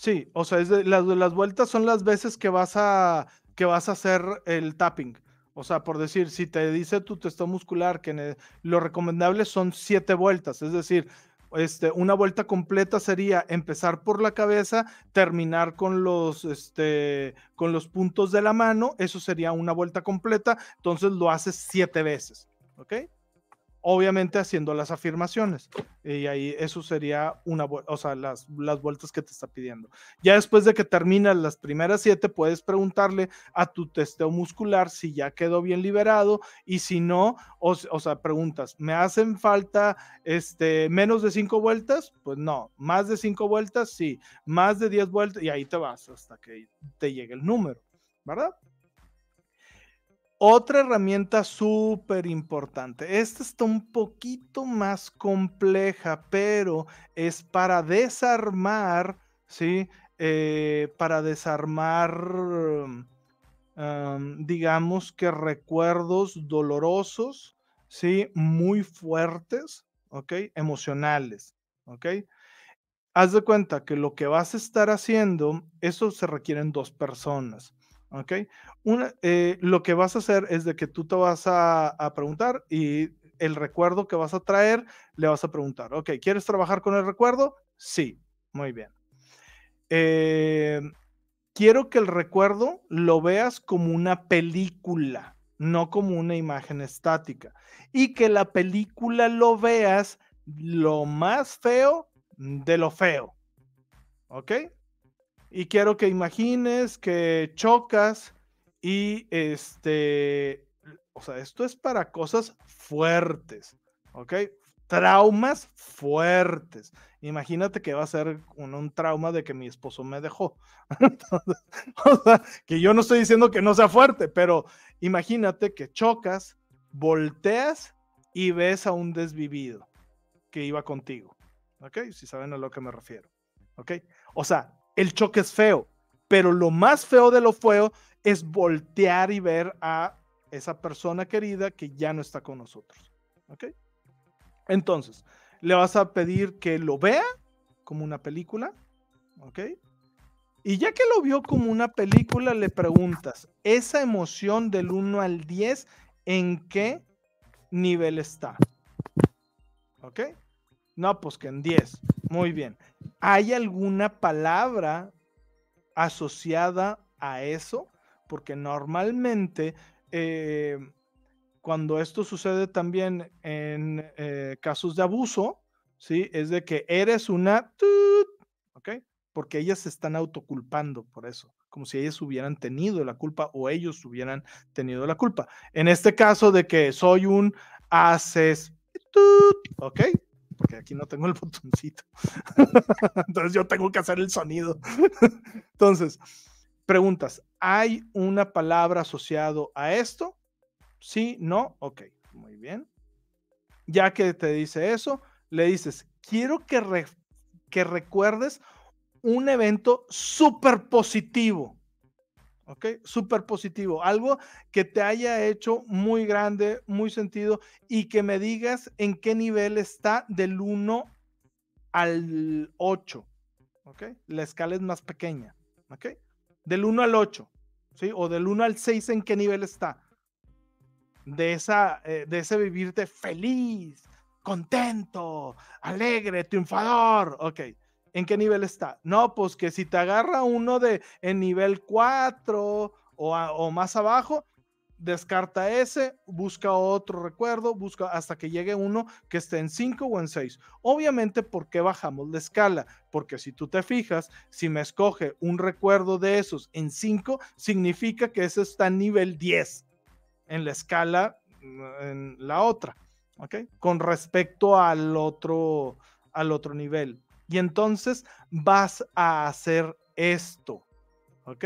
Sí, o sea, es las, las vueltas son las veces que vas a que vas a hacer el tapping. O sea, por decir, si te dice tu testo muscular que lo recomendable son siete vueltas, es decir, este, una vuelta completa sería empezar por la cabeza, terminar con los, este, con los puntos de la mano, eso sería una vuelta completa, entonces lo haces siete veces, ¿ok? Obviamente haciendo las afirmaciones. Y ahí eso sería una, o sea, las, las vueltas que te está pidiendo. Ya después de que terminas las primeras siete, puedes preguntarle a tu testeo muscular si ya quedó bien liberado y si no, o, o sea, preguntas, ¿me hacen falta este, menos de cinco vueltas? Pues no, más de cinco vueltas, sí, más de diez vueltas y ahí te vas hasta que te llegue el número, ¿verdad? Otra herramienta súper importante. Esta está un poquito más compleja, pero es para desarmar, ¿sí? Eh, para desarmar, digamos que recuerdos dolorosos, ¿sí? Muy fuertes, ¿ok? Emocionales, ¿ok? Haz de cuenta que lo que vas a estar haciendo, eso se requieren dos personas. ¿Ok? Una, eh, lo que vas a hacer es de que tú te vas a, preguntar y el recuerdo que vas a traer, le vas a preguntar, ok, ¿quieres trabajar con el recuerdo? Sí, muy bien. Eh, quiero que el recuerdo lo veas como una película, no como una imagen estática. Y que la película lo veas lo más feo de lo feo. ¿Ok? Y quiero que imagines que chocas y este, o sea, esto es para cosas fuertes, ¿ok? Traumas fuertes. Imagínate que va a ser un, trauma de que mi esposo me dejó. o sea, que yo no estoy diciendo que no sea fuerte, pero imagínate que chocas, volteas y ves a un desvivido que iba contigo. ¿Ok? Si saben a lo que me refiero. ¿Ok? O sea, el choque es feo, pero lo más feo de lo feo es voltear y ver a esa persona querida que ya no está con nosotros. ¿Ok? Entonces, le vas a pedir que lo vea como una película. ¿Ok? Y ya que lo vio como una película, le preguntas, esa emoción del 1 al 10, ¿en qué nivel está? ¿Ok? No, pues que en 10. Muy bien. ¿Hay alguna palabra asociada a eso? Porque normalmente eh, cuando esto sucede también en eh, casos de abuso, ¿sí? Es de que eres una, ¿ok? porque ellas se están autoculpando por eso, como si ellas hubieran tenido la culpa o ellos hubieran tenido la culpa. En este caso de que soy un haces, ¿ok? Porque aquí no tengo el botoncito. Entonces yo tengo que hacer el sonido. Entonces, preguntas, ¿hay una palabra asociado a esto? Sí, no, ok, muy bien. Ya que te dice eso, le dices, quiero que, que recuerdes un evento súper positivo. ¿Ok? Súper positivo. Algo que te haya hecho muy grande, muy sentido y que me digas en qué nivel está del 1 al 8. ¿Ok? La escala es más pequeña. ¿Ok? Del 1 al 8. ¿Sí? O del 1 al 6 en qué nivel está. De, esa, eh, de ese vivirte feliz, contento, alegre, triunfador. Ok. ¿En qué nivel está? No, pues que si te agarra uno de en nivel 4 o, más abajo, descarta ese, busca otro recuerdo, busca hasta que llegue uno que esté en 5 o en 6. Obviamente, ¿por qué bajamos la escala? Porque si tú te fijas, si me escoge un recuerdo de esos en 5, significa que ese está en nivel 10 en la escala, mm, en la otra. ¿ok? Con respecto al otro, al otro nivel. Y entonces vas a hacer esto, ¿ok?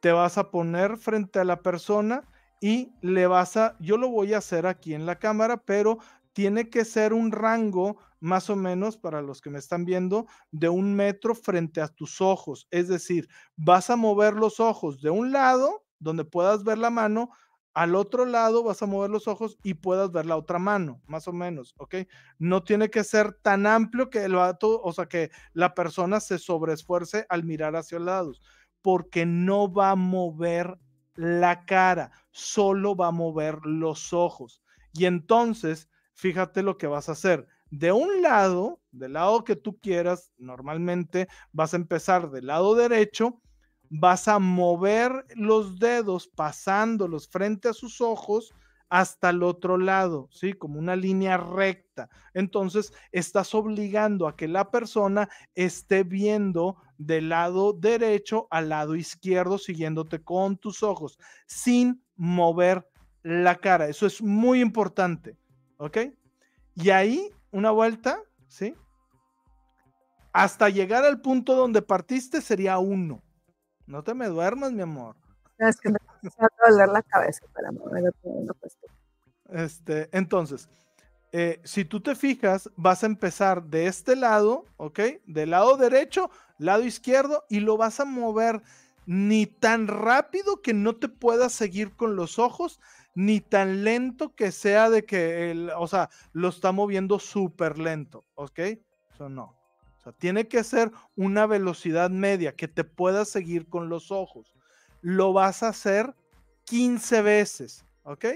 Te vas a poner frente a la persona y le vas a, yo lo voy a hacer aquí en la cámara, pero tiene que ser un rango más o menos para los que me están viendo de un metro frente a tus ojos. Es decir, vas a mover los ojos de un lado donde puedas ver la mano al otro lado vas a mover los ojos y puedas ver la otra mano, más o menos, ¿ok? No tiene que ser tan amplio que el vato, o sea, que la persona se sobreesfuerce al mirar hacia los lados, porque no va a mover la cara, solo va a mover los ojos. Y entonces, fíjate lo que vas a hacer. De un lado, del lado que tú quieras, normalmente vas a empezar del lado derecho vas a mover los dedos pasándolos frente a sus ojos hasta el otro lado, ¿sí? Como una línea recta. Entonces, estás obligando a que la persona esté viendo del lado derecho al lado izquierdo, siguiéndote con tus ojos, sin mover la cara. Eso es muy importante, ¿ok? Y ahí, una vuelta, ¿sí? Hasta llegar al punto donde partiste sería uno. No te me duermas, mi amor. Es que me está a doler la cabeza, para Este, entonces, eh, si tú te fijas, vas a empezar de este lado, ¿ok? Del lado derecho, lado izquierdo, y lo vas a mover ni tan rápido que no te puedas seguir con los ojos, ni tan lento que sea de que, el, o sea, lo está moviendo súper lento, ¿ok? Eso no. Tiene que ser una velocidad media que te puedas seguir con los ojos. Lo vas a hacer 15 veces, ¿ok?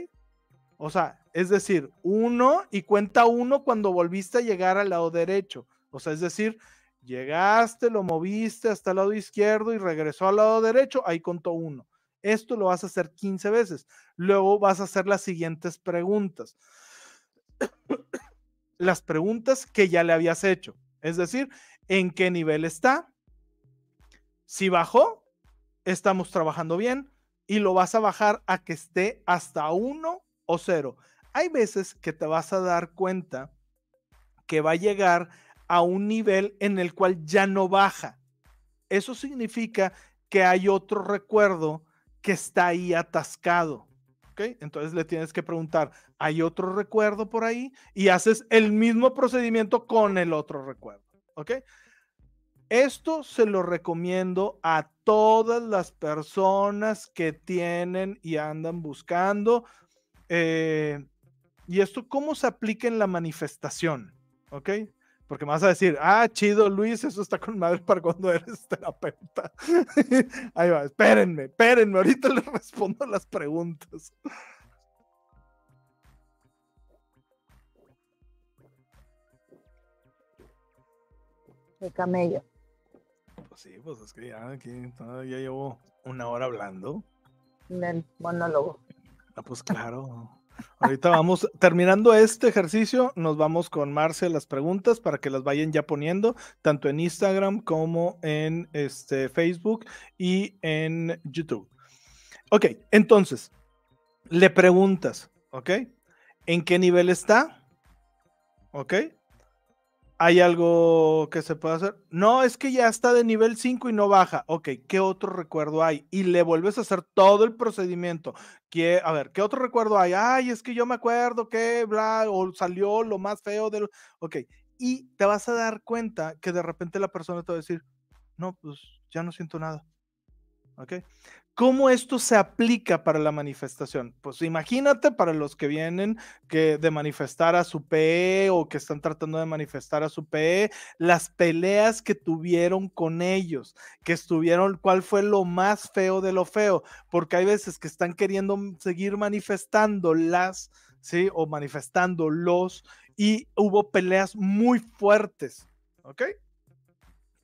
O sea, es decir, uno y cuenta uno cuando volviste a llegar al lado derecho. O sea, es decir, llegaste, lo moviste hasta el lado izquierdo y regresó al lado derecho, ahí contó uno. Esto lo vas a hacer 15 veces. Luego vas a hacer las siguientes preguntas. las preguntas que ya le habías hecho. Es decir, en qué nivel está. Si bajó, estamos trabajando bien y lo vas a bajar a que esté hasta 1 o 0. Hay veces que te vas a dar cuenta que va a llegar a un nivel en el cual ya no baja. Eso significa que hay otro recuerdo que está ahí atascado. Entonces le tienes que preguntar, ¿hay otro recuerdo por ahí? Y haces el mismo procedimiento con el otro recuerdo, ¿ok? Esto se lo recomiendo a todas las personas que tienen y andan buscando. Eh, y esto, ¿cómo se aplica en la manifestación? ¿Ok? Porque me vas a decir, ah, chido, Luis, eso está con madre para cuando eres terapeuta. Ahí va, espérenme, espérenme, ahorita les respondo las preguntas. El camello. Pues sí, pues es que ya aquí ya llevo una hora hablando. El monólogo. Ah, pues claro. Ahorita vamos, terminando este ejercicio, nos vamos con Marce las preguntas para que las vayan ya poniendo, tanto en Instagram como en este, Facebook y en YouTube. Ok, entonces, le preguntas, ¿ok? ¿En qué nivel está? ¿Ok? ¿Hay algo que se pueda hacer? No, es que ya está de nivel 5 y no baja. Ok, ¿qué otro recuerdo hay? Y le vuelves a hacer todo el procedimiento. ¿Qué, a ver, ¿qué otro recuerdo hay? Ay, es que yo me acuerdo que, bla, o salió lo más feo del... Ok, y te vas a dar cuenta que de repente la persona te va a decir, no, pues ya no siento nada. ¿Ok? ¿Cómo esto se aplica para la manifestación? Pues imagínate para los que vienen que de manifestar a su PE o que están tratando de manifestar a su PE, las peleas que tuvieron con ellos, que estuvieron, cuál fue lo más feo de lo feo, porque hay veces que están queriendo seguir manifestándolas, ¿sí? O manifestándolos y hubo peleas muy fuertes, ¿ok?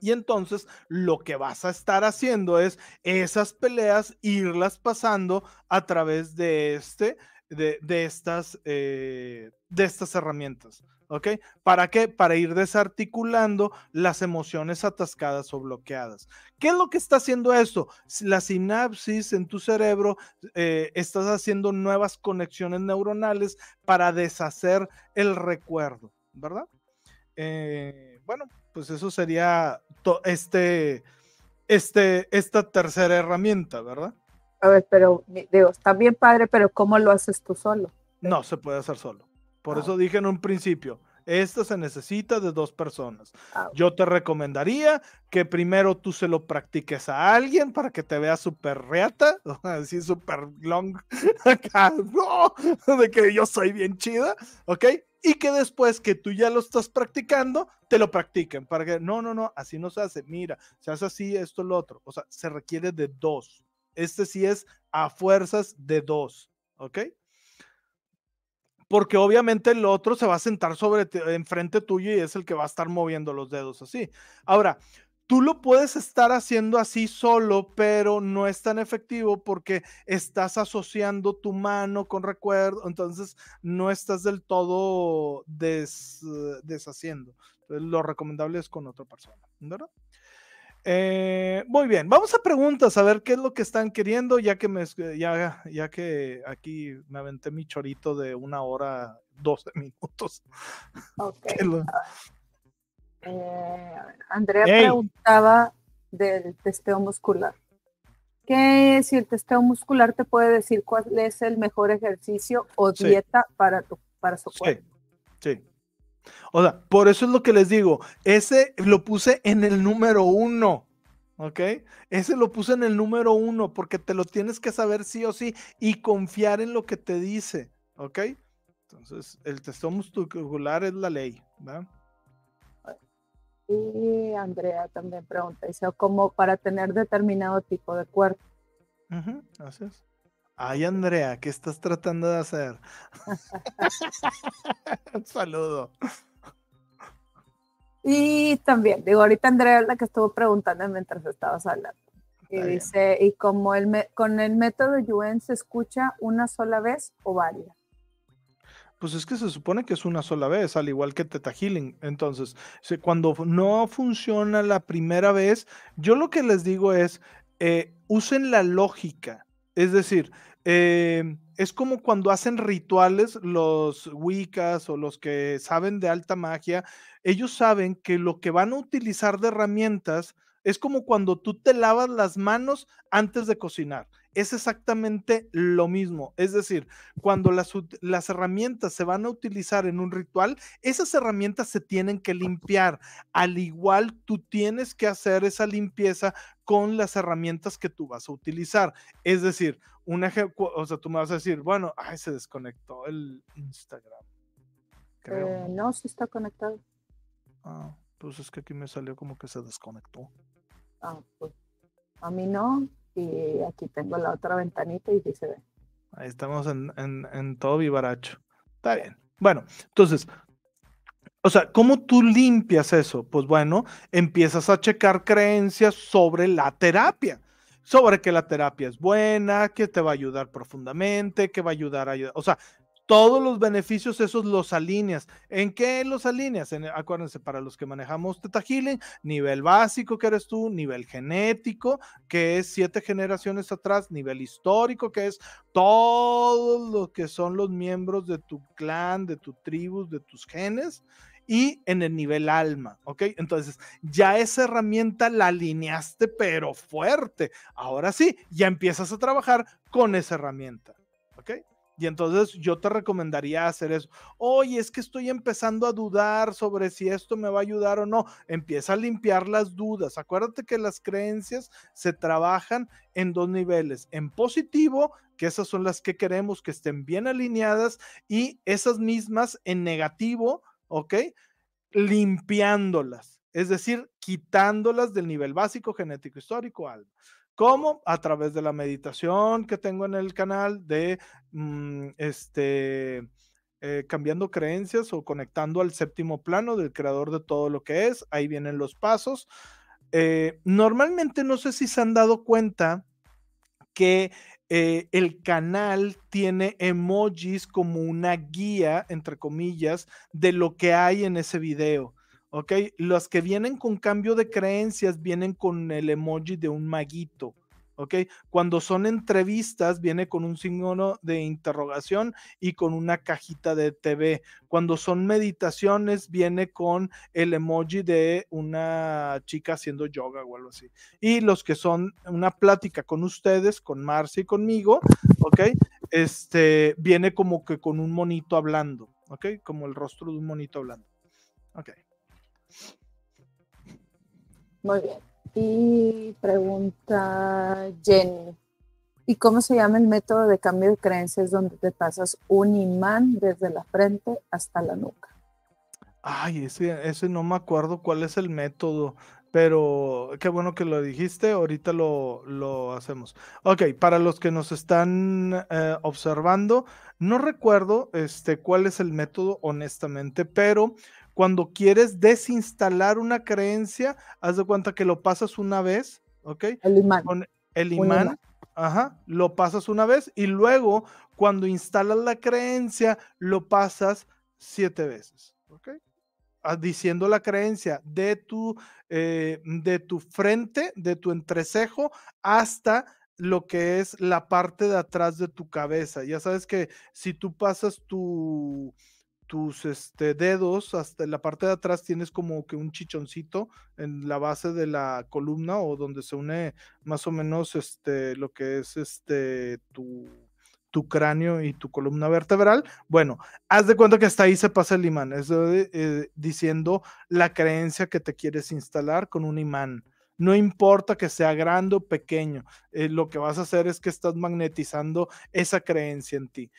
Y entonces lo que vas a estar haciendo es esas peleas, irlas pasando a través de, este, de, estas, eh, de estas herramientas. ¿Ok? ¿Para qué? Para ir desarticulando las emociones atascadas o bloqueadas. ¿Qué es lo que está haciendo esto? La sinapsis en tu cerebro, eh, estás haciendo nuevas conexiones neuronales para deshacer el recuerdo, ¿verdad? Eh, bueno, pues eso sería este, este, esta tercera herramienta, ¿verdad? A ver, pero digo, está bien padre, pero ¿cómo lo haces tú solo? No se puede hacer solo. Por ah. eso dije en un principio, esto se necesita de dos personas. Ah, Yo te recomendaría que primero tú se lo practiques a alguien para que te vea súper reata, así súper long, acá, de que yo soy bien chida, ¿ok? Y que después que tú ya lo estás practicando, te lo practiquen para que no, no, no, así no se hace, mira, se hace así, esto, lo otro. O sea, se requiere de dos. Este sí es a fuerzas de dos, ¿ok? Porque obviamente el otro se va a sentar sobre enfrente tuyo y es el que va a estar moviendo los dedos así. Ahora, tú lo puedes estar haciendo así solo, pero no es tan efectivo porque estás asociando tu mano con recuerdo, entonces no estás del todo deshaciendo. lo recomendable es con otra persona, ¿verdad? Eh, muy bien, vamos a preguntas, a ver qué es lo que están queriendo, ya que me ya, ya que aquí me aventé mi chorito de una hora, 12 minutos. Okay. Eh, Andrea preguntaba del testeo muscular. ¿Qué si el testeo muscular te puede decir cuál es el mejor ejercicio o dieta para, tu, para su cuerpo? Sí, O sea, por eso es lo que les digo. Ese lo puse en el número uno. ¿Ok? Ese lo puse en el número uno porque te lo tienes que saber sí o sí y confiar en lo que te dice. ¿Ok? Entonces, el testeo muscular es la ley. ¿verdad? Y Andrea también pregunta, dice, ¿cómo para tener determinado tipo de cuerpo? Gracias. Ay, Andrea, ¿qué estás tratando de hacer? Un saludo. Y también, digo, ahorita Andrea es la que estuvo preguntando mientras estabas hablando. Y dice, ¿y como el con el método Yuen se escucha una sola vez o varias? Pues es que se supone que es una sola vez, al igual que Teta Healing. Entonces, cuando no funciona la primera vez, yo lo que les digo es, eh, usen la lógica. Es decir, em, es como cuando hacen rituales los Wiccas o los que saben de alta magia, ellos saben que lo que van a utilizar de herramientas es como cuando tú te lavas las manos antes de cocinar es exactamente lo mismo. Es decir, cuando las, las, herramientas se van a utilizar en un ritual, esas herramientas se tienen que limpiar. Al igual, tú tienes que hacer esa limpieza con las herramientas que tú vas a utilizar. Es decir, un ejemplo, o sea, tú me vas a decir, bueno, ay, se desconectó el Instagram. Eh, no, sí está conectado. Ah, pues es que aquí me salió como que se desconectó. Ah, pues a mí no y aquí tengo la otra ventanita y dice Ahí estamos en, en, todo vivaracho. Está bien. Bueno, entonces, o sea, ¿cómo tú limpias eso? Pues bueno, empiezas a checar creencias sobre la terapia, sobre que la terapia es buena, que te va a ayudar profundamente, que va a ayudar a... O sea, todos los beneficios esos los alineas. ¿En qué los alineas? acuérdense, para los que manejamos Teta Healing, nivel básico que eres tú, nivel genético, que es siete generaciones atrás, nivel histórico, que es todo lo que son los miembros de tu clan, de tu tribu, de tus genes, y en el nivel alma, ¿ok? Entonces, ya esa herramienta la alineaste, pero fuerte. Ahora sí, ya empiezas a trabajar con esa herramienta. Y entonces yo te recomendaría hacer eso. Oye, es que estoy empezando a dudar sobre si esto me va a ayudar o no. Empieza a limpiar las dudas. Acuérdate que las creencias se trabajan en dos niveles. En positivo, que esas son las que queremos que estén bien alineadas, y esas mismas en negativo, ¿ok? Limpiándolas. Es decir, quitándolas del nivel básico, genético, histórico, alma. ¿Cómo? A través de la meditación que tengo en el canal de mm, este, eh, cambiando creencias o conectando al séptimo plano del creador de todo lo que es. Ahí vienen los pasos. Eh, normalmente no sé si se han dado cuenta que eh, el canal tiene emojis como una guía, entre comillas, de lo que hay en ese video. ¿Ok? Los que vienen con cambio de creencias vienen con el emoji de un maguito, ¿ok? Cuando son entrevistas viene con un signo de interrogación y con una cajita de TV. Cuando son meditaciones viene con el emoji de una chica haciendo yoga o algo así. Y los que son una plática con ustedes, con Marcia y conmigo, ¿ok? Este viene como que con un monito hablando, ¿ok? Como el rostro de un monito hablando. Ok. Muy bien. Y pregunta Jenny. ¿Y cómo se llama el método de cambio de creencias donde te pasas un imán desde la frente hasta la nuca? Ay, ese, ese no me acuerdo cuál es el método, pero qué bueno que lo dijiste, ahorita lo, lo hacemos. Ok, para los que nos están eh, observando, no recuerdo este, cuál es el método, honestamente, pero cuando quieres desinstalar una creencia, haz de cuenta que lo pasas una vez, ¿ok? El imán. Con el imán, ajá, lo pasas una vez y luego cuando instalas la creencia, lo pasas siete veces, ¿ok? Ah, diciendo la creencia de tu, eh, de tu frente, de tu entrecejo, hasta lo que es la parte de atrás de tu cabeza. Ya sabes que si tú pasas tu, tus este, dedos, hasta la parte de atrás tienes como que un chichoncito en la base de la columna o donde se une más o menos este, lo que es este, tu, tu cráneo y tu columna vertebral. Bueno, haz de cuenta que hasta ahí se pasa el imán, es eh, diciendo la creencia que te quieres instalar con un imán. No importa que sea grande o pequeño, eh, lo que vas a hacer es que estás magnetizando esa creencia en ti.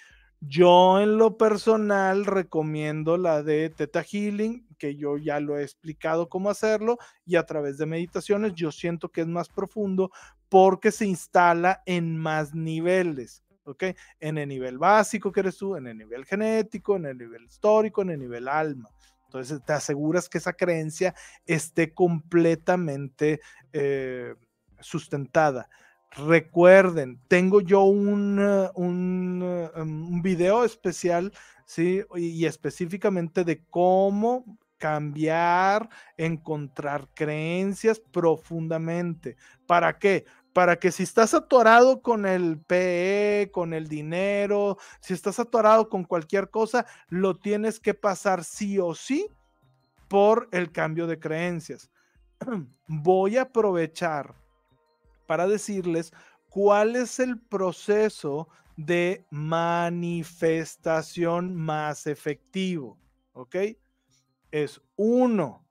Yo en lo personal recomiendo la de Teta Healing, que yo ya lo he explicado cómo hacerlo y a través de meditaciones yo siento que es más profundo porque se instala en más niveles, ¿ok? En el nivel básico que eres tú, en el nivel genético, en el nivel histórico, en el nivel alma. Entonces te aseguras que esa creencia esté completamente eh, sustentada. Recuerden, tengo yo un, eh, eh, em, un, video especial, ¿sí? Y específicamente de cómo cambiar, encontrar creencias profundamente. ¿Para qué? Para que si estás atorado con el PE, con el dinero, si estás atorado con cualquier cosa, lo tienes que pasar sí o sí por el cambio de creencias. Voy a aprovechar para decirles cuál es el proceso de manifestación más efectivo. ¿Ok? Es uno,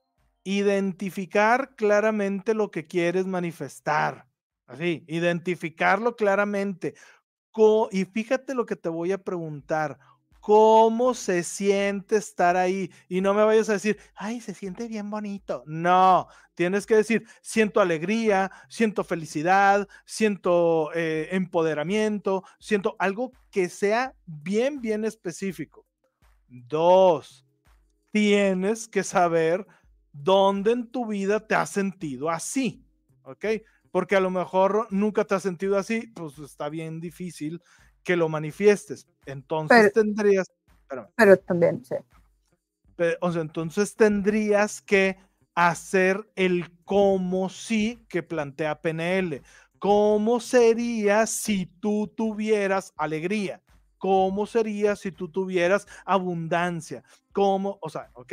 identificar claramente lo que quieres manifestar. Así, identificarlo claramente. Y fíjate lo que te voy a preguntar cómo se siente estar ahí. Y no me vayas a decir, ay, se siente bien bonito. No, tienes que decir, siento alegría, siento felicidad, siento eh, empoderamiento, siento algo que sea bien, bien específico. Dos, tienes que saber dónde en tu vida te has sentido así, ¿ok? Porque a lo mejor nunca te has sentido así, pues está bien difícil que lo manifiestes. Entonces tendrías... pero también, sí. o sea, entonces tendrías que hacer el cómo sí que plantea PNL. ¿Cómo sería si tú tuvieras alegría? ¿Cómo sería si tú tuvieras abundancia? ¿Cómo? O sea, ¿ok?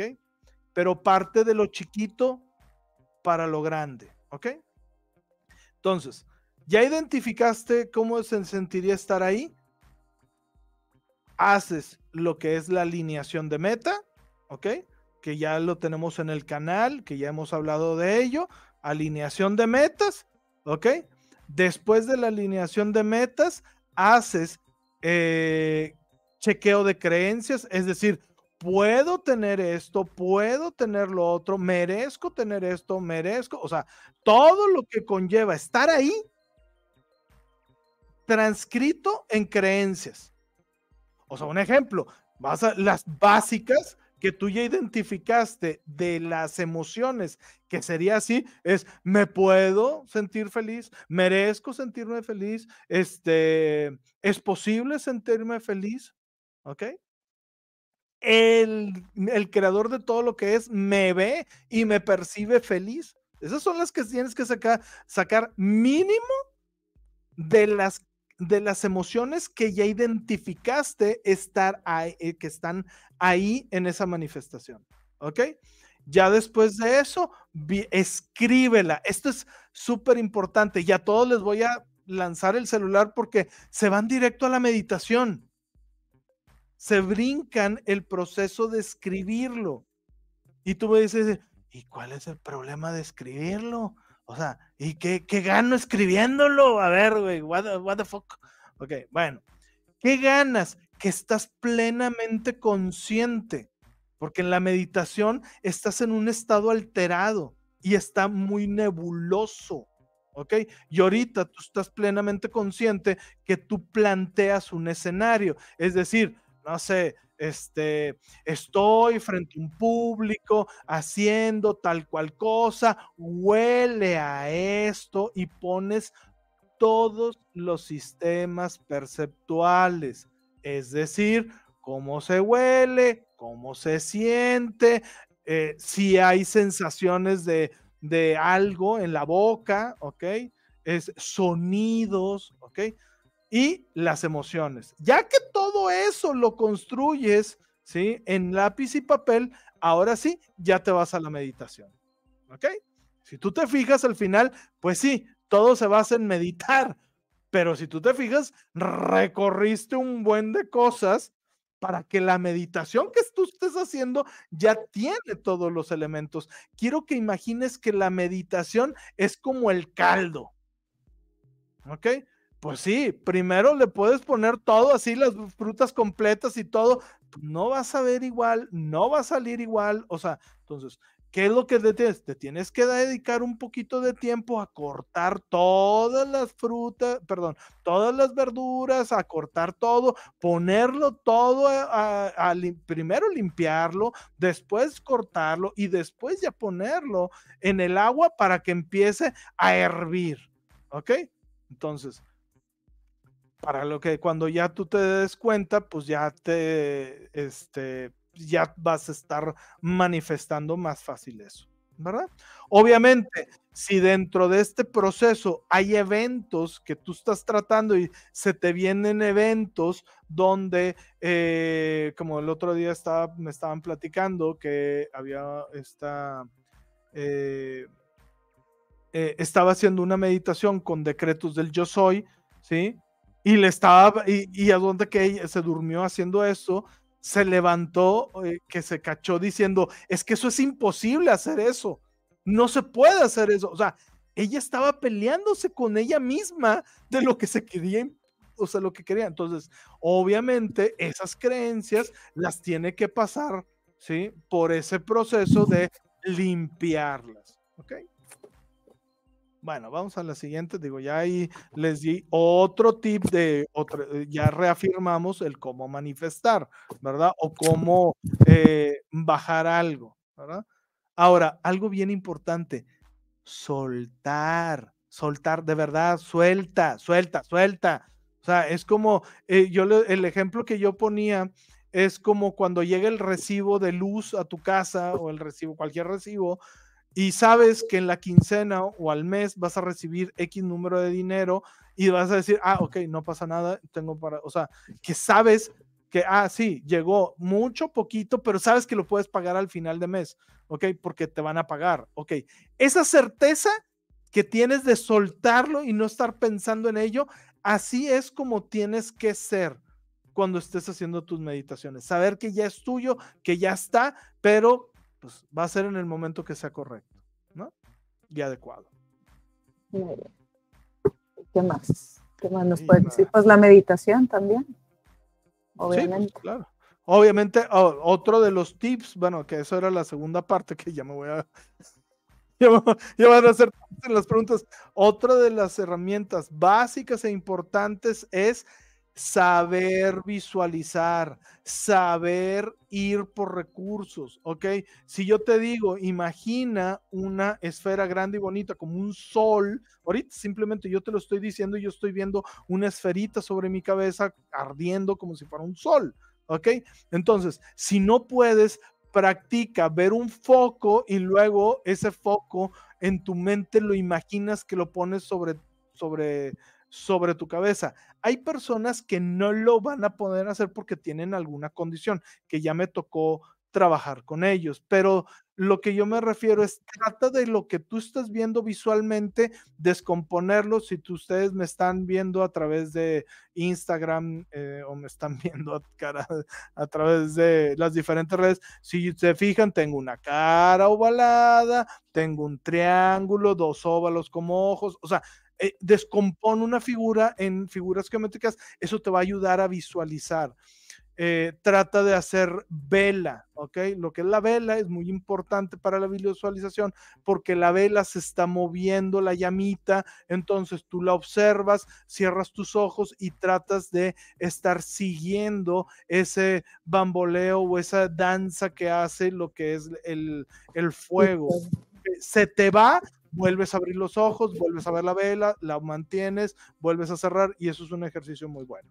Pero parte de lo chiquito para lo grande, ¿ok? Entonces, ¿ya identificaste cómo se sentiría estar ahí? Haces lo que es la alineación de meta, ¿ok? Que ya lo tenemos en el canal, que ya hemos hablado de ello. Alineación de metas, ¿ok? Después de la alineación de metas, haces eh, chequeo de creencias, es decir, puedo tener esto, puedo tener lo otro, merezco tener esto, merezco, o sea, todo lo que conlleva estar ahí, transcrito en creencias. O sea, un ejemplo, vas a las básicas que tú ya identificaste de las emociones, que sería así, es, me puedo sentir feliz, merezco sentirme feliz, este, es posible sentirme feliz, ¿ok? El, el creador de todo lo que es me ve y me percibe feliz. Esas son las que tienes que sacar, sacar mínimo de las de las emociones que ya identificaste estar ahí, eh, que están ahí en esa manifestación. ¿Ok? Ya después de eso, escríbela. Esto es súper importante. Ya todos les voy a lanzar el celular porque se van directo a la meditación. Se brincan el proceso de escribirlo. Y tú me dices, ¿y cuál es el problema de escribirlo? O sea, ¿y qué, qué gano escribiéndolo? A ver, güey, what, what, the fuck. Ok, bueno, ¿qué ganas? Que estás plenamente consciente, porque en la meditación estás en un estado alterado y está muy nebuloso. ¿ok? Y ahorita tú estás plenamente consciente que tú planteas un escenario, es decir, no sé, este, estoy frente a un público haciendo tal cual cosa, huele a esto y pones todos los sistemas perceptuales, es decir, cómo se huele, cómo se siente, eh, si hay sensaciones de, de algo en la boca, ¿ok? Es sonidos, ¿ok? Y las emociones. Ya que todo eso lo construyes, ¿sí? En lápiz y papel, ahora sí, ya te vas a la meditación. ¿Ok? Si tú te fijas al final, pues sí, todo se basa en meditar, pero si tú te fijas, recorriste un buen de cosas para que la meditación que tú estés haciendo ya tiene todos los elementos. Quiero que imagines que la meditación es como el caldo. ¿Ok? Pues sí, primero le puedes poner todo así, las frutas completas y todo, no vas a ver igual, no va a salir igual, o sea, entonces, ¿qué es lo que te tienes? Te tienes que dedicar un poquito de tiempo a cortar todas las frutas, perdón, todas las verduras, a cortar todo, ponerlo todo, a, primero limpiarlo, después cortarlo y después ya ponerlo en el agua para que empiece a hervir, ¿ok? Entonces, para lo que cuando ya tú te des cuenta, pues ya te, este, ya vas a estar manifestando más fácil eso, ¿verdad? Obviamente, si dentro de este proceso hay eventos que tú estás tratando y se te vienen eventos donde, eh, como el otro día estaba, me estaban platicando que había esta... Eh, eh, estaba haciendo una meditación con decretos del yo soy, ¿sí? Y le estaba, y, a donde que ella se durmió haciendo eso, se levantó, eh, que se cachó diciendo, es que eso es imposible hacer eso, no se puede hacer eso. O sea, ella estaba peleándose con ella misma de lo que se quería, o sea, lo que quería. Entonces, obviamente, esas creencias las tiene que pasar, ¿sí? Por ese proceso de limpiarlas, ¿ok? Bueno, vamos a la siguiente. Digo, ya ahí les di otro tip de, otro, eh, ya reafirmamos el cómo manifestar, ¿verdad? O cómo eh, bajar algo, ¿verdad? Ahora, algo bien importante, soltar, soltar de verdad, suelta, suelta, suelta. O sea, es como, eh, yo el ejemplo que yo ponía es como cuando llega el recibo de luz a tu casa o el recibo, cualquier recibo, y sabes que en la quincena o al mes vas a recibir X número de dinero y vas a decir, ah, ok, no pasa nada, tengo para, o sea, que sabes que, ah, sí, llegó mucho, poquito, pero sabes que lo puedes pagar al final de mes, ok, porque te van a pagar, ok. Esa certeza que tienes de soltarlo y no estar pensando en ello, así es como tienes que ser cuando estés haciendo tus meditaciones. Saber que ya es tuyo, que ya está, pero pues va a ser en el momento que sea correcto, ¿no? Y adecuado. ¿Qué más? ¿Qué más nos puede decir? Pues la meditación también. Obviamente. Sí, claro. Obviamente, otro de los tips, bueno, que eso era la segunda parte que ya me voy a. Ya, van a hacer las preguntas. Otra de las herramientas básicas e importantes es saber visualizar, saber ir por recursos, ¿ok? Si yo te digo, imagina una esfera grande y bonita como un sol, ahorita simplemente yo te lo estoy diciendo y yo estoy viendo una esferita sobre mi cabeza ardiendo como si fuera un sol, ¿ok? Entonces, si no puedes, practica ver un foco y luego ese foco en tu mente lo imaginas que lo pones sobre, sobre, sobre tu cabeza. Hay personas que no lo van a poder hacer porque tienen alguna condición, que ya me tocó trabajar con ellos, pero lo que yo me refiero es trata de lo que tú estás viendo visualmente, descomponerlo. Si tú, ustedes me están viendo a través de Instagram eh, o me están viendo a, a través de las diferentes redes, si se fijan, tengo una cara ovalada, tengo un triángulo, dos óvalos como ojos, o sea, eh, descompone una figura en figuras geométricas, eso te va a ayudar a visualizar. Eh, trata de hacer vela, ¿ok? Lo que es la vela es muy importante para la visualización porque la vela se está moviendo, la llamita, entonces tú la observas, cierras tus ojos y tratas de estar siguiendo ese bamboleo o esa danza que hace lo que es el, el fuego. Se te va, vuelves a abrir los ojos, vuelves a ver la vela, la mantienes, vuelves a cerrar y eso es un ejercicio muy bueno.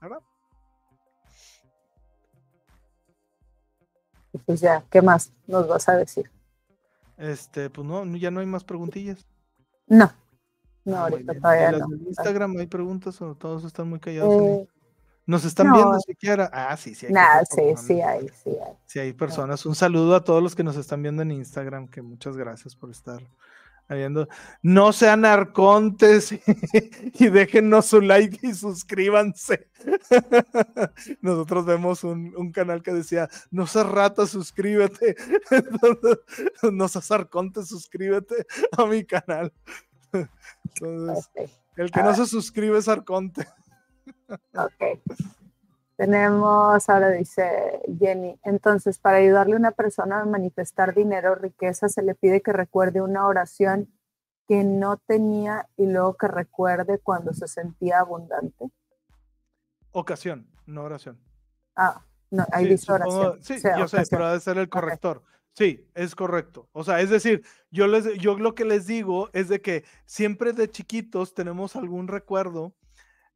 ¿Verdad? pues ya, ¿qué más nos vas a decir? Este, pues no, ya no hay más preguntillas. No, no, ah, ahorita todavía no. En Instagram hay preguntas o todos están muy callados. Eh, ¿Nos están viendo siquiera? Ah, sí, sí. Hay nah, sí, sí hay, sí hay. Sí hay personas. Un saludo a todos los que nos están viendo en Instagram, que muchas gracias por estar no sean arcontes y, déjennos su like y suscríbanse. Nosotros vemos un, canal que decía, no seas rata, suscríbete. no seas arconte, suscríbete a mi canal. el que no se suscribe es arconte. Tenemos, ahora dice Jenny, entonces para ayudarle a una persona a manifestar dinero o riqueza se le pide que recuerde una oración que no tenía y luego que recuerde cuando se sentía abundante. Ocasión, no oración. Ah, no, ahí dice oración. sí, yo sé, pero debe ser el corrector. Sí, es correcto. O sea, es decir, yo, les, yo lo que les digo es de que siempre de chiquitos tenemos algún recuerdo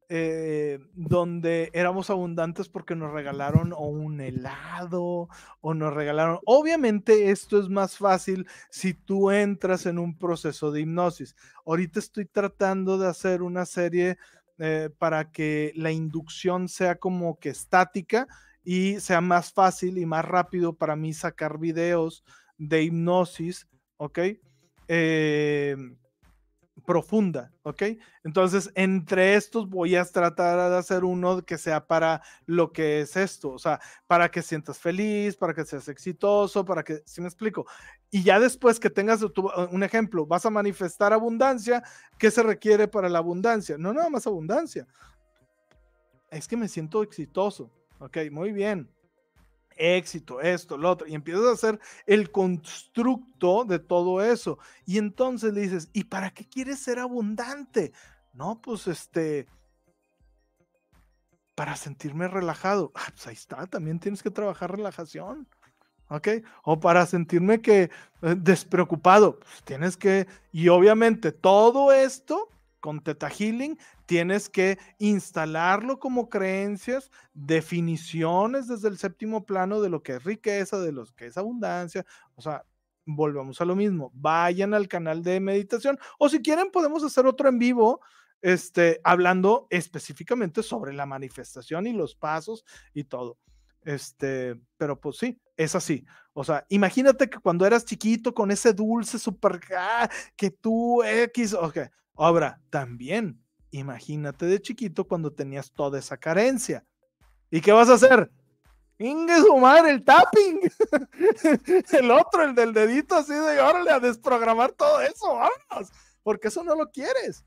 eh, donde éramos abundantes porque nos regalaron o un helado o nos regalaron. Obviamente esto es más fácil si tú entras en un proceso de hipnosis. Ahorita estoy tratando de hacer una serie eh, para que la inducción sea como que estática y sea más fácil y más rápido para mí sacar videos de hipnosis, ¿ok? Eh, profunda, ¿ok? Entonces, entre estos voy a tratar de hacer uno que sea para lo que es esto, o sea, para que sientas feliz, para que seas exitoso, para que, si me explico? Y ya después que tengas un ejemplo, vas a manifestar abundancia, ¿qué se requiere para la abundancia? No nada más abundancia. Es que me siento exitoso, ¿ok? Muy bien éxito, esto, lo otro, y empiezas a hacer el constructo de todo eso. Y entonces dices, ¿y para qué quieres ser abundante? No, pues este, para sentirme relajado. Ah, pues ahí está, también tienes que trabajar relajación. ¿Ok? O para sentirme que eh, despreocupado, pues tienes que, y obviamente todo esto con Teta Healing tienes que instalarlo como creencias, definiciones desde el séptimo plano de lo que es riqueza, de lo que es abundancia. O sea, volvamos a lo mismo. Vayan al canal de meditación o si quieren podemos hacer otro en vivo este, hablando específicamente sobre la manifestación y los pasos y todo. Este, pero pues sí, es así. O sea, imagínate que cuando eras chiquito con ese dulce super ah, que tú X, ok. Ahora, también, imagínate de chiquito cuando tenías toda esa carencia. ¿Y qué vas a hacer? Inge su madre, el tapping. el otro, el del dedito así de órale a desprogramar todo eso, vamos. Porque eso no lo quieres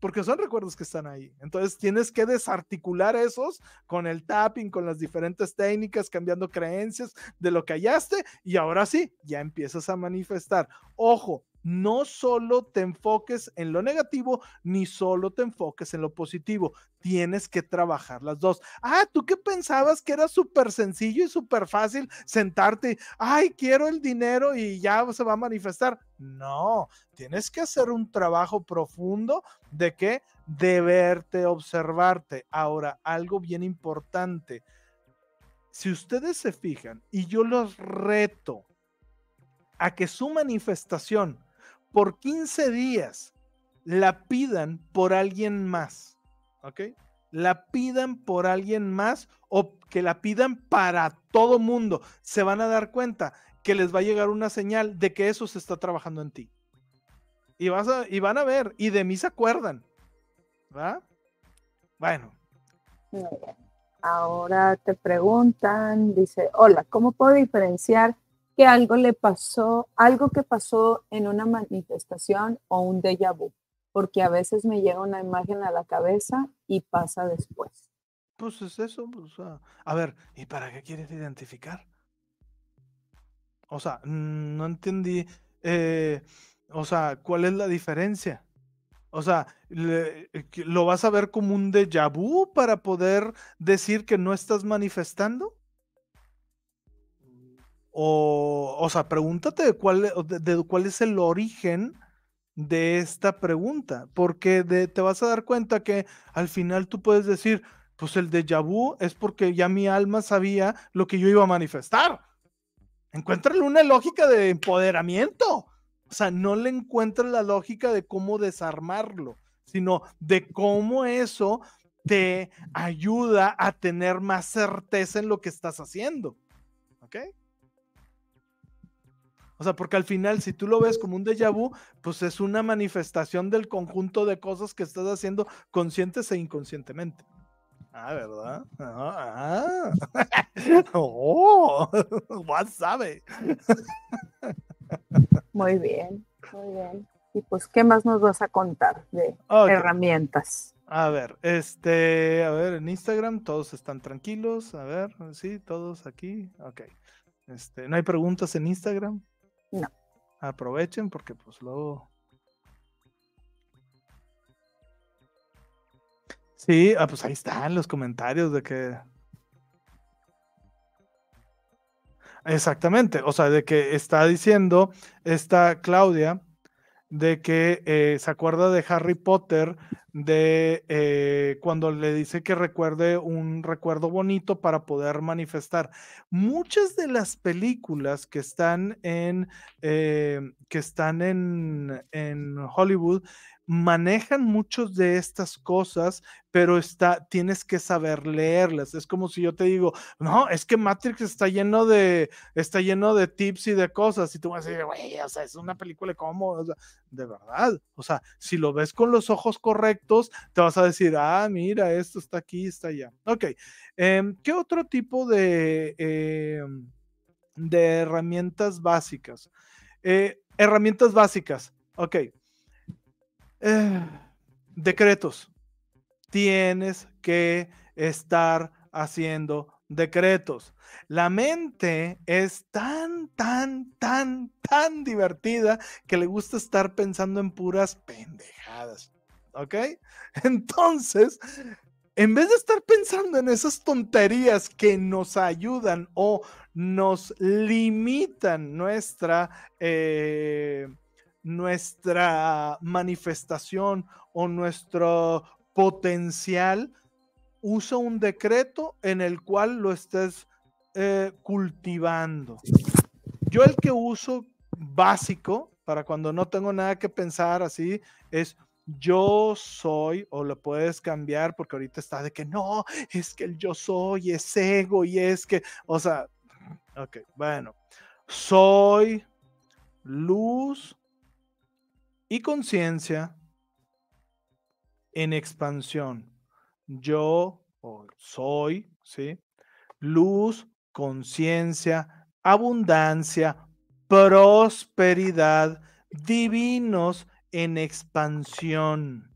porque son recuerdos que están ahí. Entonces tienes que desarticular esos con el tapping, con las diferentes técnicas, cambiando creencias de lo que hallaste y ahora sí, ya empiezas a manifestar. Ojo, no solo te enfoques en lo negativo, ni solo te enfoques en lo positivo. Tienes que trabajar las dos. Ah, tú qué pensabas que era súper sencillo y súper fácil sentarte, ay, quiero el dinero y ya se va a manifestar. No, tienes que hacer un trabajo profundo de qué? De verte, observarte. Ahora, algo bien importante. Si ustedes se fijan, y yo los reto a que su manifestación por 15 días la pidan por alguien más, ¿ok? La pidan por alguien más o que la pidan para todo mundo. Se van a dar cuenta que les va a llegar una señal de que eso se está trabajando en ti. Y, vas a, y van a ver, y de mí se acuerdan. ¿Va? Bueno. Ahora te preguntan, dice, hola, ¿cómo puedo diferenciar que algo le pasó, algo que pasó en una manifestación o un déjà vu, porque a veces me llega una imagen a la cabeza y pasa después. Pues es eso, pues, a ver, ¿y para qué quieres identificar? O sea, no entendí, eh, o sea, ¿cuál es la diferencia? O sea, eh, ¿lo vas a ver como un déjà vu para poder decir que no estás manifestando? O, sea, pregúntate cuál, de, cuál es el origen de esta pregunta, porque te vas a dar cuenta que al final tú puedes decir, pues el déjà vu es porque ya mi alma sabía lo que yo iba a manifestar. Encuéntrale una lógica de empoderamiento. O sea, no le encuentras la lógica de cómo desarmarlo, sino de cómo eso te ayuda a tener más certeza en lo que estás haciendo. ¿Ok? O sea, porque al final, si tú lo ves como un déjà vu, pues es una manifestación del conjunto de cosas que estás haciendo conscientes e inconscientemente. Ah, ¿verdad? Ah, oh, sabe. Muy bien, muy bien. Y pues, ¿qué más nos vas a contar de herramientas? A ver, este, a ver, en Instagram todos están tranquilos. A ver, sí, todos aquí. Ok. Este, ¿no hay preguntas en Instagram? No. Aprovechen porque pues luego... Sí, ah, pues ahí están los comentarios de que... Exactamente, o sea, de que está diciendo esta Claudia de que eh, se acuerda de Harry Potter, de eh, cuando le dice que recuerde un recuerdo bonito para poder manifestar. Muchas de las películas que están en, eh, que están en, en Hollywood manejan muchos de estas cosas, pero está, tienes que saber leerlas. Es como si yo te digo, no, es que Matrix está lleno de, está lleno de tips y de cosas, y tú vas a decir, güey, o sea, es una película como, de verdad, o sea, si lo ves con los ojos correctos, te vas a decir, ah, mira, esto está aquí, está allá. Ok, em, ¿qué otro tipo de, em, de herramientas básicas? Eh, herramientas básicas, ok eh, decretos. Tienes que estar haciendo decretos. La mente es tan, tan, tan, tan divertida que le gusta estar pensando en puras pendejadas. ¿Ok? Entonces, en vez de estar pensando en esas tonterías que nos ayudan o nos limitan nuestra... Eh, nuestra manifestación o nuestro potencial, usa un decreto en el cual lo estés eh, cultivando. Yo el que uso básico para cuando no tengo nada que pensar así es yo soy, o lo puedes cambiar porque ahorita está de que no, es que el yo soy es ego y es que, o sea, ok, bueno, soy luz y conciencia en expansión. Yo soy, ¿sí? Luz, conciencia, abundancia, prosperidad, divinos en expansión.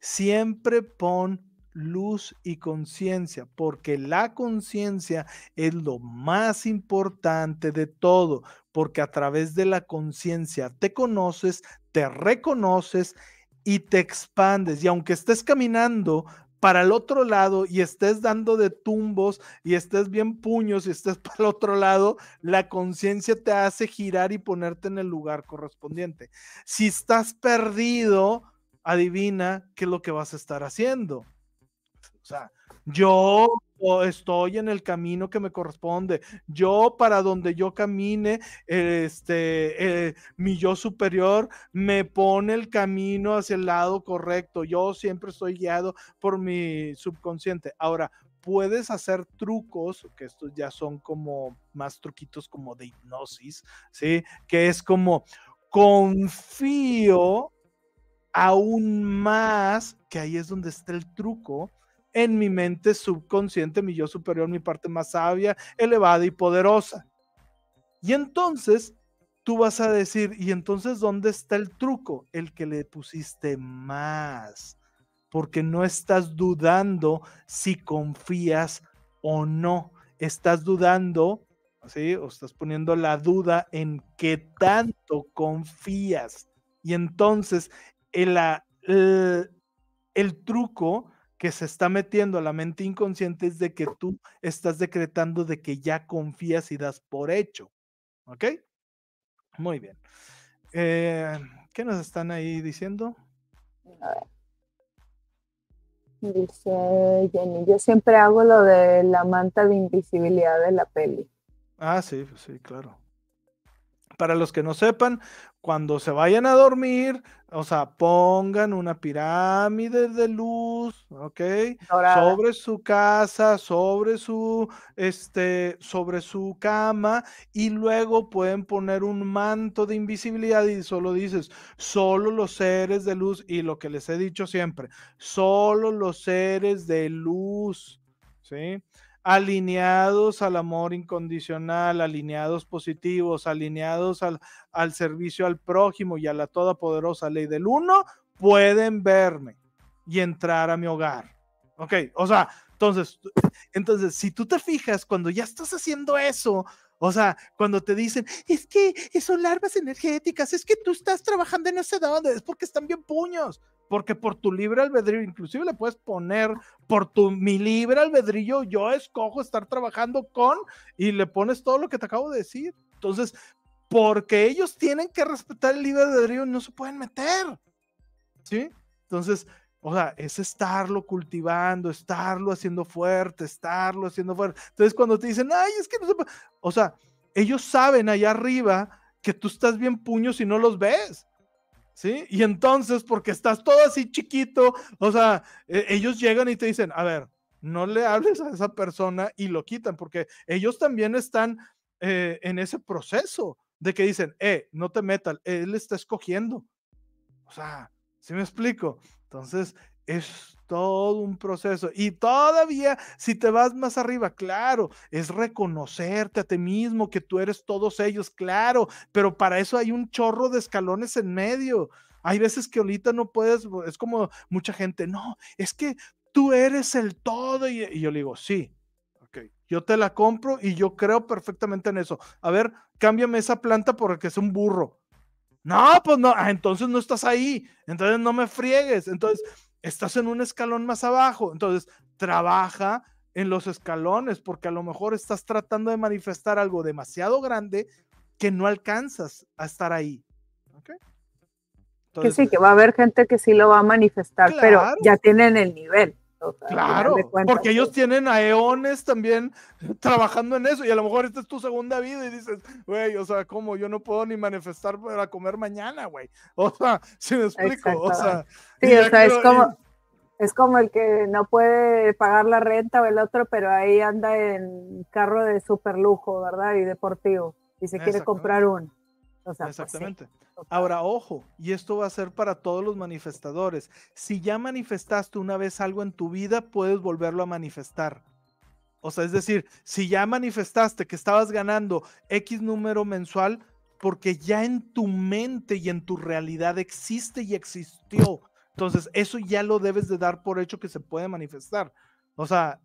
Siempre pon luz y conciencia, porque la conciencia es lo más importante de todo, porque a través de la conciencia te conoces, te reconoces y te expandes. Y aunque estés caminando para el otro lado y estés dando de tumbos y estés bien puños y estés para el otro lado, la conciencia te hace girar y ponerte en el lugar correspondiente. Si estás perdido, adivina qué es lo que vas a estar haciendo. O sea, yo estoy en el camino que me corresponde. Yo para donde yo camine, este, eh, mi yo superior me pone el camino hacia el lado correcto. Yo siempre estoy guiado por mi subconsciente. Ahora, puedes hacer trucos, que estos ya son como más truquitos como de hipnosis, ¿sí? Que es como confío aún más, que ahí es donde está el truco, en mi mente subconsciente, mi yo superior, mi parte más sabia, elevada y poderosa. Y entonces tú vas a decir, ¿y entonces dónde está el truco? El que le pusiste más, porque no estás dudando si confías o no. Estás dudando, ¿sí? O estás poniendo la duda en qué tanto confías. Y entonces el, el, el truco que se está metiendo a la mente inconsciente es de que tú estás decretando de que ya confías y das por hecho. ¿Ok? Muy bien. Eh, ¿Qué nos están ahí diciendo? Dice Jenny, yo siempre hago lo de la manta de invisibilidad de la peli. Ah, sí, pues sí, claro. Para los que no sepan, cuando se vayan a dormir, o sea, pongan una pirámide de luz, ¿ok? Sobre su casa, sobre su, este, sobre su cama y luego pueden poner un manto de invisibilidad y solo dices, solo los seres de luz y lo que les he dicho siempre, solo los seres de luz, ¿sí? Alineados al amor incondicional, alineados positivos, alineados al, al servicio al prójimo y a la todopoderosa ley del uno, pueden verme y entrar a mi hogar. Ok, o sea, entonces, entonces, si tú te fijas, cuando ya estás haciendo eso, o sea, cuando te dicen, es que son larvas energéticas, es que tú estás trabajando en sé dónde, es porque están bien puños porque por tu libre albedrío, inclusive le puedes poner por tu mi libre albedrío, yo escojo estar trabajando con y le pones todo lo que te acabo de decir. Entonces, porque ellos tienen que respetar el libre albedrío, no se pueden meter. ¿Sí? Entonces, o sea, es estarlo cultivando, estarlo haciendo fuerte, estarlo haciendo fuerte. Entonces, cuando te dicen, ay, es que no se puede, o sea, ellos saben allá arriba que tú estás bien puños y no los ves. ¿Sí? Y entonces, porque estás todo así chiquito, o sea, e, ellos llegan y te dicen, a ver, no le hables a esa persona y lo quitan, porque ellos también están eh, en ese proceso de que dicen, eh, no te metas, él está escogiendo. O sea, ¿sí me explico? Entonces, es todo un proceso. Y todavía, si te vas más arriba, claro, es reconocerte a ti mismo, que tú eres todos ellos, claro, pero para eso hay un chorro de escalones en medio. Hay veces que ahorita no puedes, es como mucha gente, no, es que tú eres el todo. Y, yo le digo, sí, ok, yo te la compro y yo creo perfectamente en eso. A ver, cámbiame esa planta porque es un burro. No, pues no, ah, entonces no estás ahí, entonces no me friegues. Entonces, estás en un escalón más abajo. Entonces, trabaja en los escalones porque a lo mejor estás tratando de manifestar algo demasiado grande que no alcanzas a estar ahí. que sí, que va a haber gente que sí lo va a manifestar, pero ya tienen el nivel. Claro, porque ellos tienen a eones también trabajando en eso y a lo mejor esta es tu segunda vida y dices, güey, o sea, ¿cómo? Yo no puedo ni manifestar para comer mañana, güey. O sea, si me explico, o sea. Sí, o sea, es como, es como el que no puede pagar la renta o el otro, pero ahí anda en carro de super lujo, ¿verdad? Y deportivo, y se quiere comprar uno. Pues Exactamente. Ahora, ojo, y esto va a ser para todos los manifestadores. Si ya manifestaste una vez algo en tu vida, puedes volverlo a manifestar. O sea, es decir, si ya manifestaste que estabas ganando X número mensual, porque ya en tu mente y en tu realidad existe y existió. Entonces, eso ya lo debes de dar por hecho que se puede manifestar. O sea,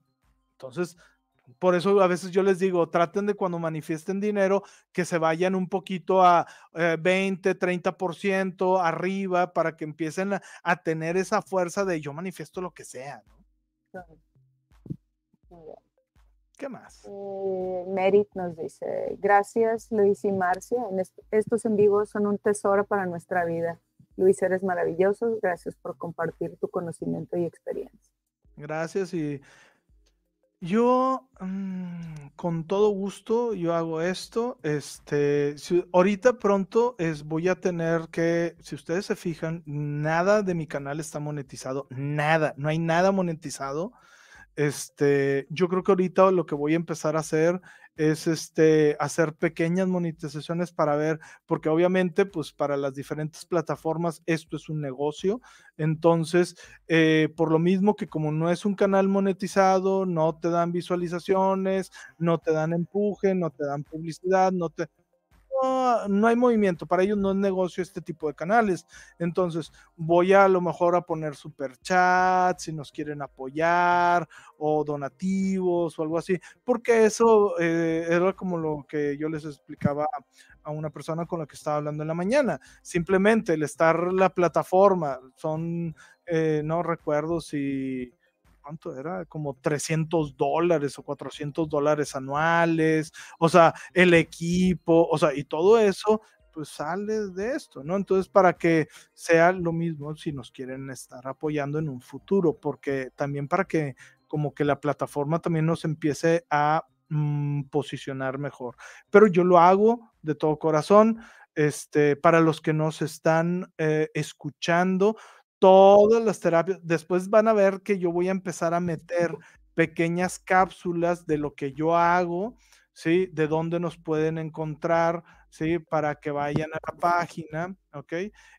entonces, por eso a veces yo les digo, traten de cuando manifiesten dinero que se vayan un poquito a 20, eh, 30% arriba para que empiecen a, tener esa fuerza de yo manifiesto lo que sea. ¿Qué más? Eh, Merit nos dice, gracias Luis y Marcia, estos en vivo son un tesoro para nuestra vida. Luis, eres maravilloso, gracias por compartir tu conocimiento y experiencia. Gracias y yo, mm, con todo gusto, yo hago esto. Este, ahorita pronto es, voy a tener que, si ustedes se fijan, nada de mi canal está monetizado, nada, no hay nada monetizado. Este, yo creo que ahorita lo que voy a empezar a hacer es este, hacer pequeñas monetizaciones para ver, porque obviamente, pues para las diferentes plataformas esto es un negocio. Entonces, eh, por lo mismo que como no es un canal monetizado, no te dan visualizaciones, no te dan empuje, no te dan publicidad, no te no, hay movimiento, para ellos no es negocio este tipo de canales. Entonces, voy a, lo mejor a poner super chat si nos quieren apoyar o donativos o algo así, porque eso eh, era como lo que yo les explicaba a una persona con la que estaba hablando en la mañana. Simplemente el estar la plataforma, son, eh, no recuerdo si ¿cuánto era? Como 300 dólares o 400 dólares anuales, o sea, el equipo, o sea, y todo eso, pues sale de esto, ¿no? Entonces, para que sea lo mismo si nos quieren estar apoyando en un futuro, porque también para que como que la plataforma también nos empiece a mm, posicionar mejor. Pero yo lo hago de todo corazón. Este, para los que nos están eh, escuchando, todas las terapias. Después van a ver que yo voy a empezar a meter pequeñas cápsulas de lo que yo hago, ¿sí? De dónde nos pueden encontrar, ¿sí? Para que vayan a la página, ¿ok?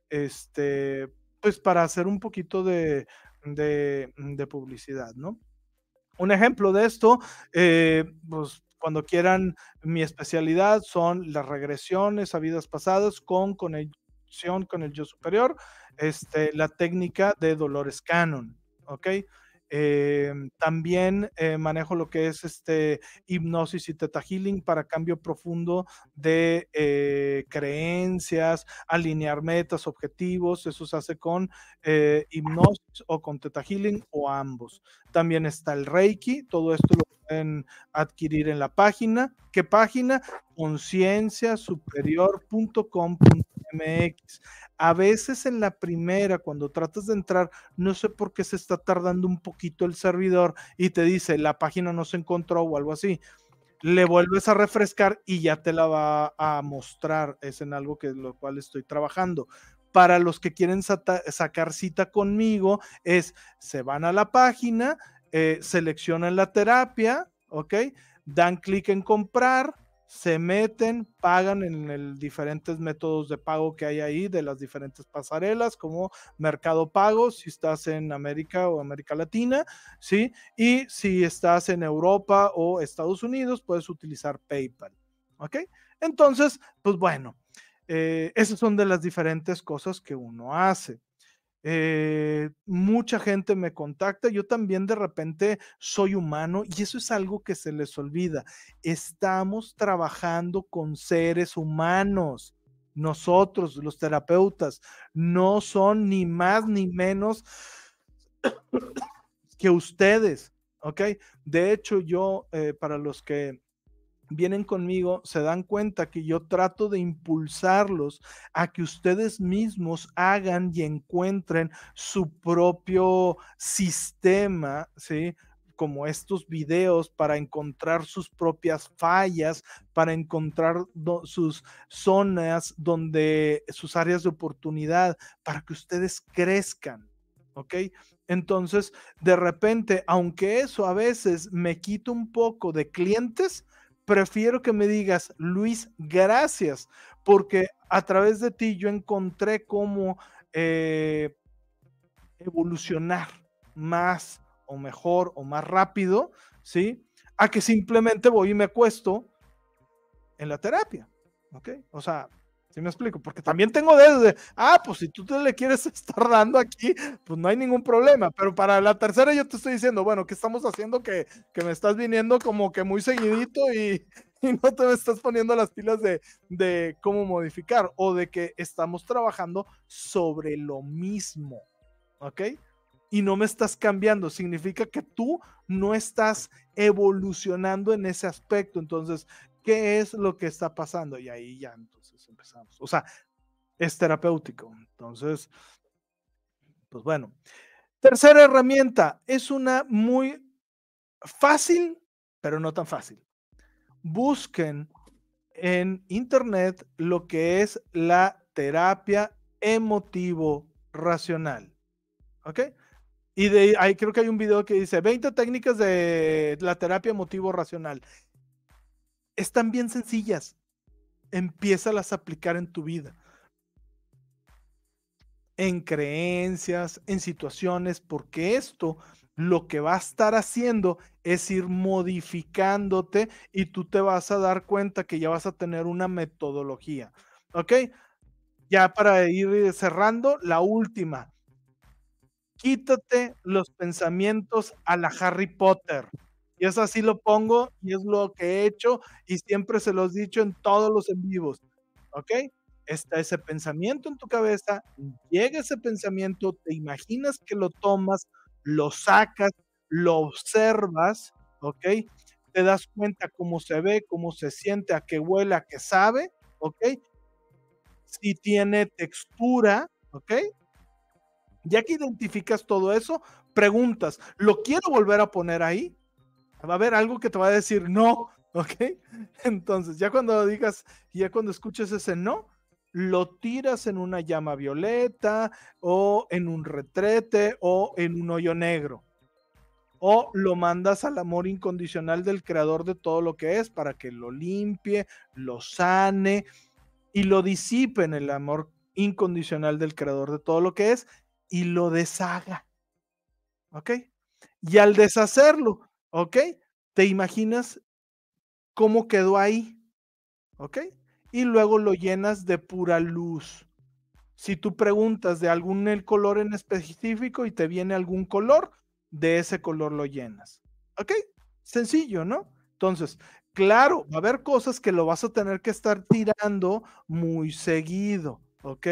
Este, pues para hacer un poquito de, de, publicidad, ¿no? Un ejemplo de esto, eh, pues cuando quieran, mi especialidad son las regresiones a vidas pasadas con, con el con el yo superior, este, la técnica de Dolores Cannon, ¿ok? Em, también eh, manejo lo que es este hipnosis y teta healing para cambio profundo de eh, creencias, alinear metas, objetivos. Eso se hace con eh, hipnosis o con teta healing o ambos. También está el Reiki. Todo esto lo pueden adquirir en la página. ¿Qué página? concienciasuperior.com.mx a veces en la primera, cuando tratas de entrar, no sé por qué se está tardando un poquito el servidor y te dice la página no se encontró o algo así. Le vuelves a refrescar y ya te la va a mostrar. Es en algo que lo cual estoy trabajando. Para los que quieren sacar cita conmigo, es se van a la página, eh, seleccionan la terapia, ¿ok? Dan clic en comprar, se meten, pagan en el diferentes métodos de pago que hay ahí de las diferentes pasarelas, como Mercado Pago, si estás en América o América Latina, ¿sí? Y si estás en Europa o Estados Unidos, puedes utilizar PayPal, ¿ok? Entonces, pues bueno, eh, esas son de las diferentes cosas que uno hace. Eh, mucha gente me contacta, yo también de repente soy humano y eso es algo que se les olvida. Estamos trabajando con seres humanos. Nosotros, los terapeutas, no son ni más ni menos que ustedes, ¿ok? De hecho, yo, eh, para los que vienen conmigo, se dan cuenta que yo trato de impulsarlos a que ustedes mismos hagan y encuentren su propio sistema, ¿sí? como estos videos para encontrar sus propias fallas, para encontrar sus zonas donde sus áreas de oportunidad, para que ustedes crezcan. ¿Ok? Entonces, de repente, aunque eso a veces me quita un poco de clientes, prefiero que me digas, Luis, gracias, porque a través de ti yo encontré cómo eh, evolucionar más o mejor o más rápido, ¿sí? A que simplemente voy y me acuesto en la terapia, ¿ok? O sea, ¿sí me explico? Porque también tengo desde, ah, pues si tú te le quieres estar dando aquí, pues no hay ningún problema, pero para la tercera yo te estoy diciendo, bueno, ¿qué estamos haciendo? Que, que me estás viniendo como que muy seguidito y, y no te estás poniendo las pilas de, de cómo modificar o de que estamos trabajando sobre lo mismo, ¿ok? y no me estás cambiando, significa que tú no estás evolucionando en ese aspecto. Entonces, ¿qué es lo que está pasando? Y ahí ya, entonces empezamos. O sea, es terapéutico. Entonces, pues bueno. Tercera herramienta, es una muy fácil, pero no tan fácil. Busquen en internet lo que es la terapia emotivo racional. ¿Ok? Y de ahí creo que hay un video que dice 20 técnicas de la terapia emotivo racional. Están bien sencillas. Empiézalas a aplicar en tu vida. En creencias, en situaciones, porque esto lo que va a estar haciendo es ir modificándote y tú te vas a dar cuenta que ya vas a tener una metodología. ¿Ok? Ya para ir cerrando, la última, quítate los pensamientos a la Harry Potter. Y es así lo pongo y es lo que he hecho y siempre se los he dicho en todos los en vivos. ¿Ok? Está ese pensamiento en tu cabeza, llega ese pensamiento, te imaginas que lo tomas, lo sacas, lo observas, ¿ok? Te das cuenta cómo se ve, cómo se siente, a qué huele, a qué sabe, ¿ok? Si tiene textura, ¿ok? Ya que identificas todo eso, preguntas, ¿lo quiero volver a poner ahí? Va a haber algo que te va a decir no, ¿ok? Entonces, ya cuando digas, ya cuando escuches ese no, lo tiras en una llama violeta o en un retrete o en un hoyo negro. O lo mandas al amor incondicional del creador de todo lo que es para que lo limpie, lo sane y lo disipe en el amor incondicional del creador de todo lo que es y lo deshaga. ¿Ok? Y al deshacerlo, ¿ok? Te imaginas cómo quedó ahí. ¿Ok? Y luego lo llenas de pura luz. Si tú preguntas de algún color en específico y te viene algún color, de ese color lo llenas. ¿Ok? Sencillo, ¿no? Entonces, claro, va a haber cosas que lo vas a tener que estar tirando muy seguido, ¿ok?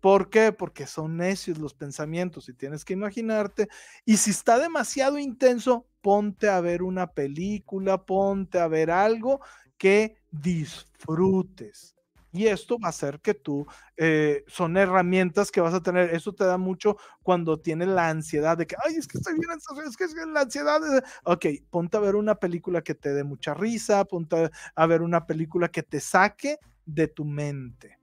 ¿Por qué? Porque son necios los pensamientos y tienes que imaginarte. Y si está demasiado intenso, ponte a ver una película, ponte a ver algo que disfrutes. Y esto va a hacer que tú, eh, son herramientas que vas a tener. Eso te da mucho cuando tienes la ansiedad de que, ay, es que estoy bien, es que es la ansiedad. Ok, ponte a ver una película que te dé mucha risa, ponte a ver una película que te saque de tu mente.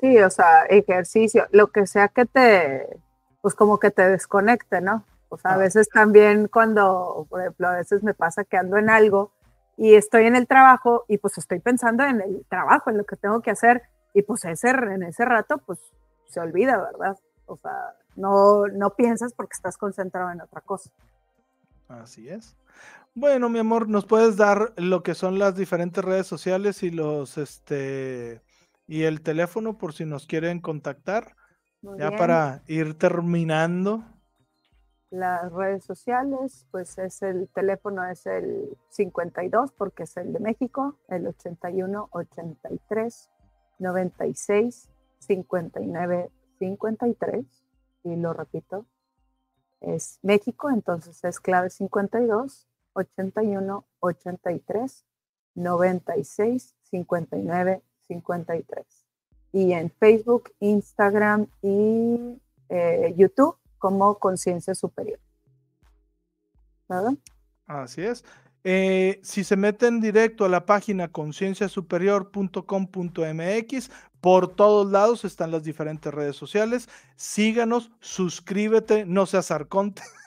Sí, o sea, ejercicio, lo que sea que te, pues como que te desconecte, ¿no? O sea, a veces también cuando, por ejemplo, a veces me pasa que ando en algo y estoy en el trabajo y pues estoy pensando en el trabajo, en lo que tengo que hacer y pues ese, en ese rato pues se olvida, ¿verdad? O sea, no, no piensas porque estás concentrado en otra cosa. Así es. Bueno, mi amor, ¿nos puedes dar lo que son las diferentes redes sociales y los, este, y el teléfono por si nos quieren contactar. ya para ir terminando. Las redes sociales, pues es el teléfono es el 52 porque es el de México, el 81 83 96 59 53 y lo repito, es México, entonces es clave 52 81 83 96 59 53. Y en Facebook, Instagram y eh, YouTube como Conciencia Superior. ¿Verdad? Así es. Eh, si se meten directo a la página concienciasuperior.com.mx, por todos lados están las diferentes redes sociales. Síganos, suscríbete, no seas arconte.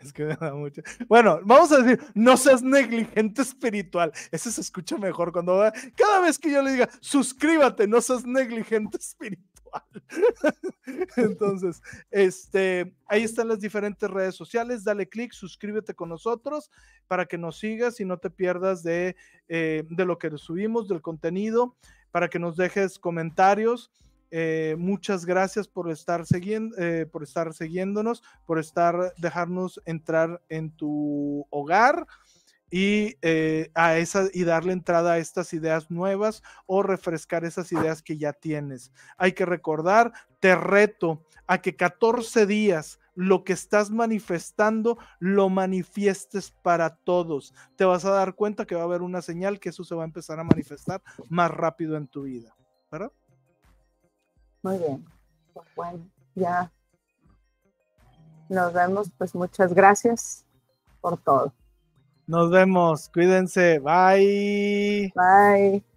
es que me da mucho. Bueno, vamos a decir, no seas negligente espiritual. Ese se escucha mejor cuando cada vez que yo le diga, suscríbete, no seas negligente espiritual. Entonces, este, ahí están las diferentes redes sociales. Dale clic, suscríbete con nosotros para que nos sigas y no te pierdas de, eh, de lo que subimos, del contenido, para que nos dejes comentarios. Eh, muchas gracias por estar, siguiendo, eh, por estar siguiéndonos, por estar, dejarnos entrar en tu hogar y, eh, a esa, y darle entrada a estas ideas nuevas o refrescar esas ideas que ya tienes. Hay que recordar, te reto a que 14 días lo que estás manifestando lo manifiestes para todos. Te vas a dar cuenta que va a haber una señal que eso se va a empezar a manifestar más rápido en tu vida, ¿verdad? Muy bien. Pues bueno, ya nos vemos. Pues muchas gracias por todo. Nos vemos. Cuídense. Bye. Bye.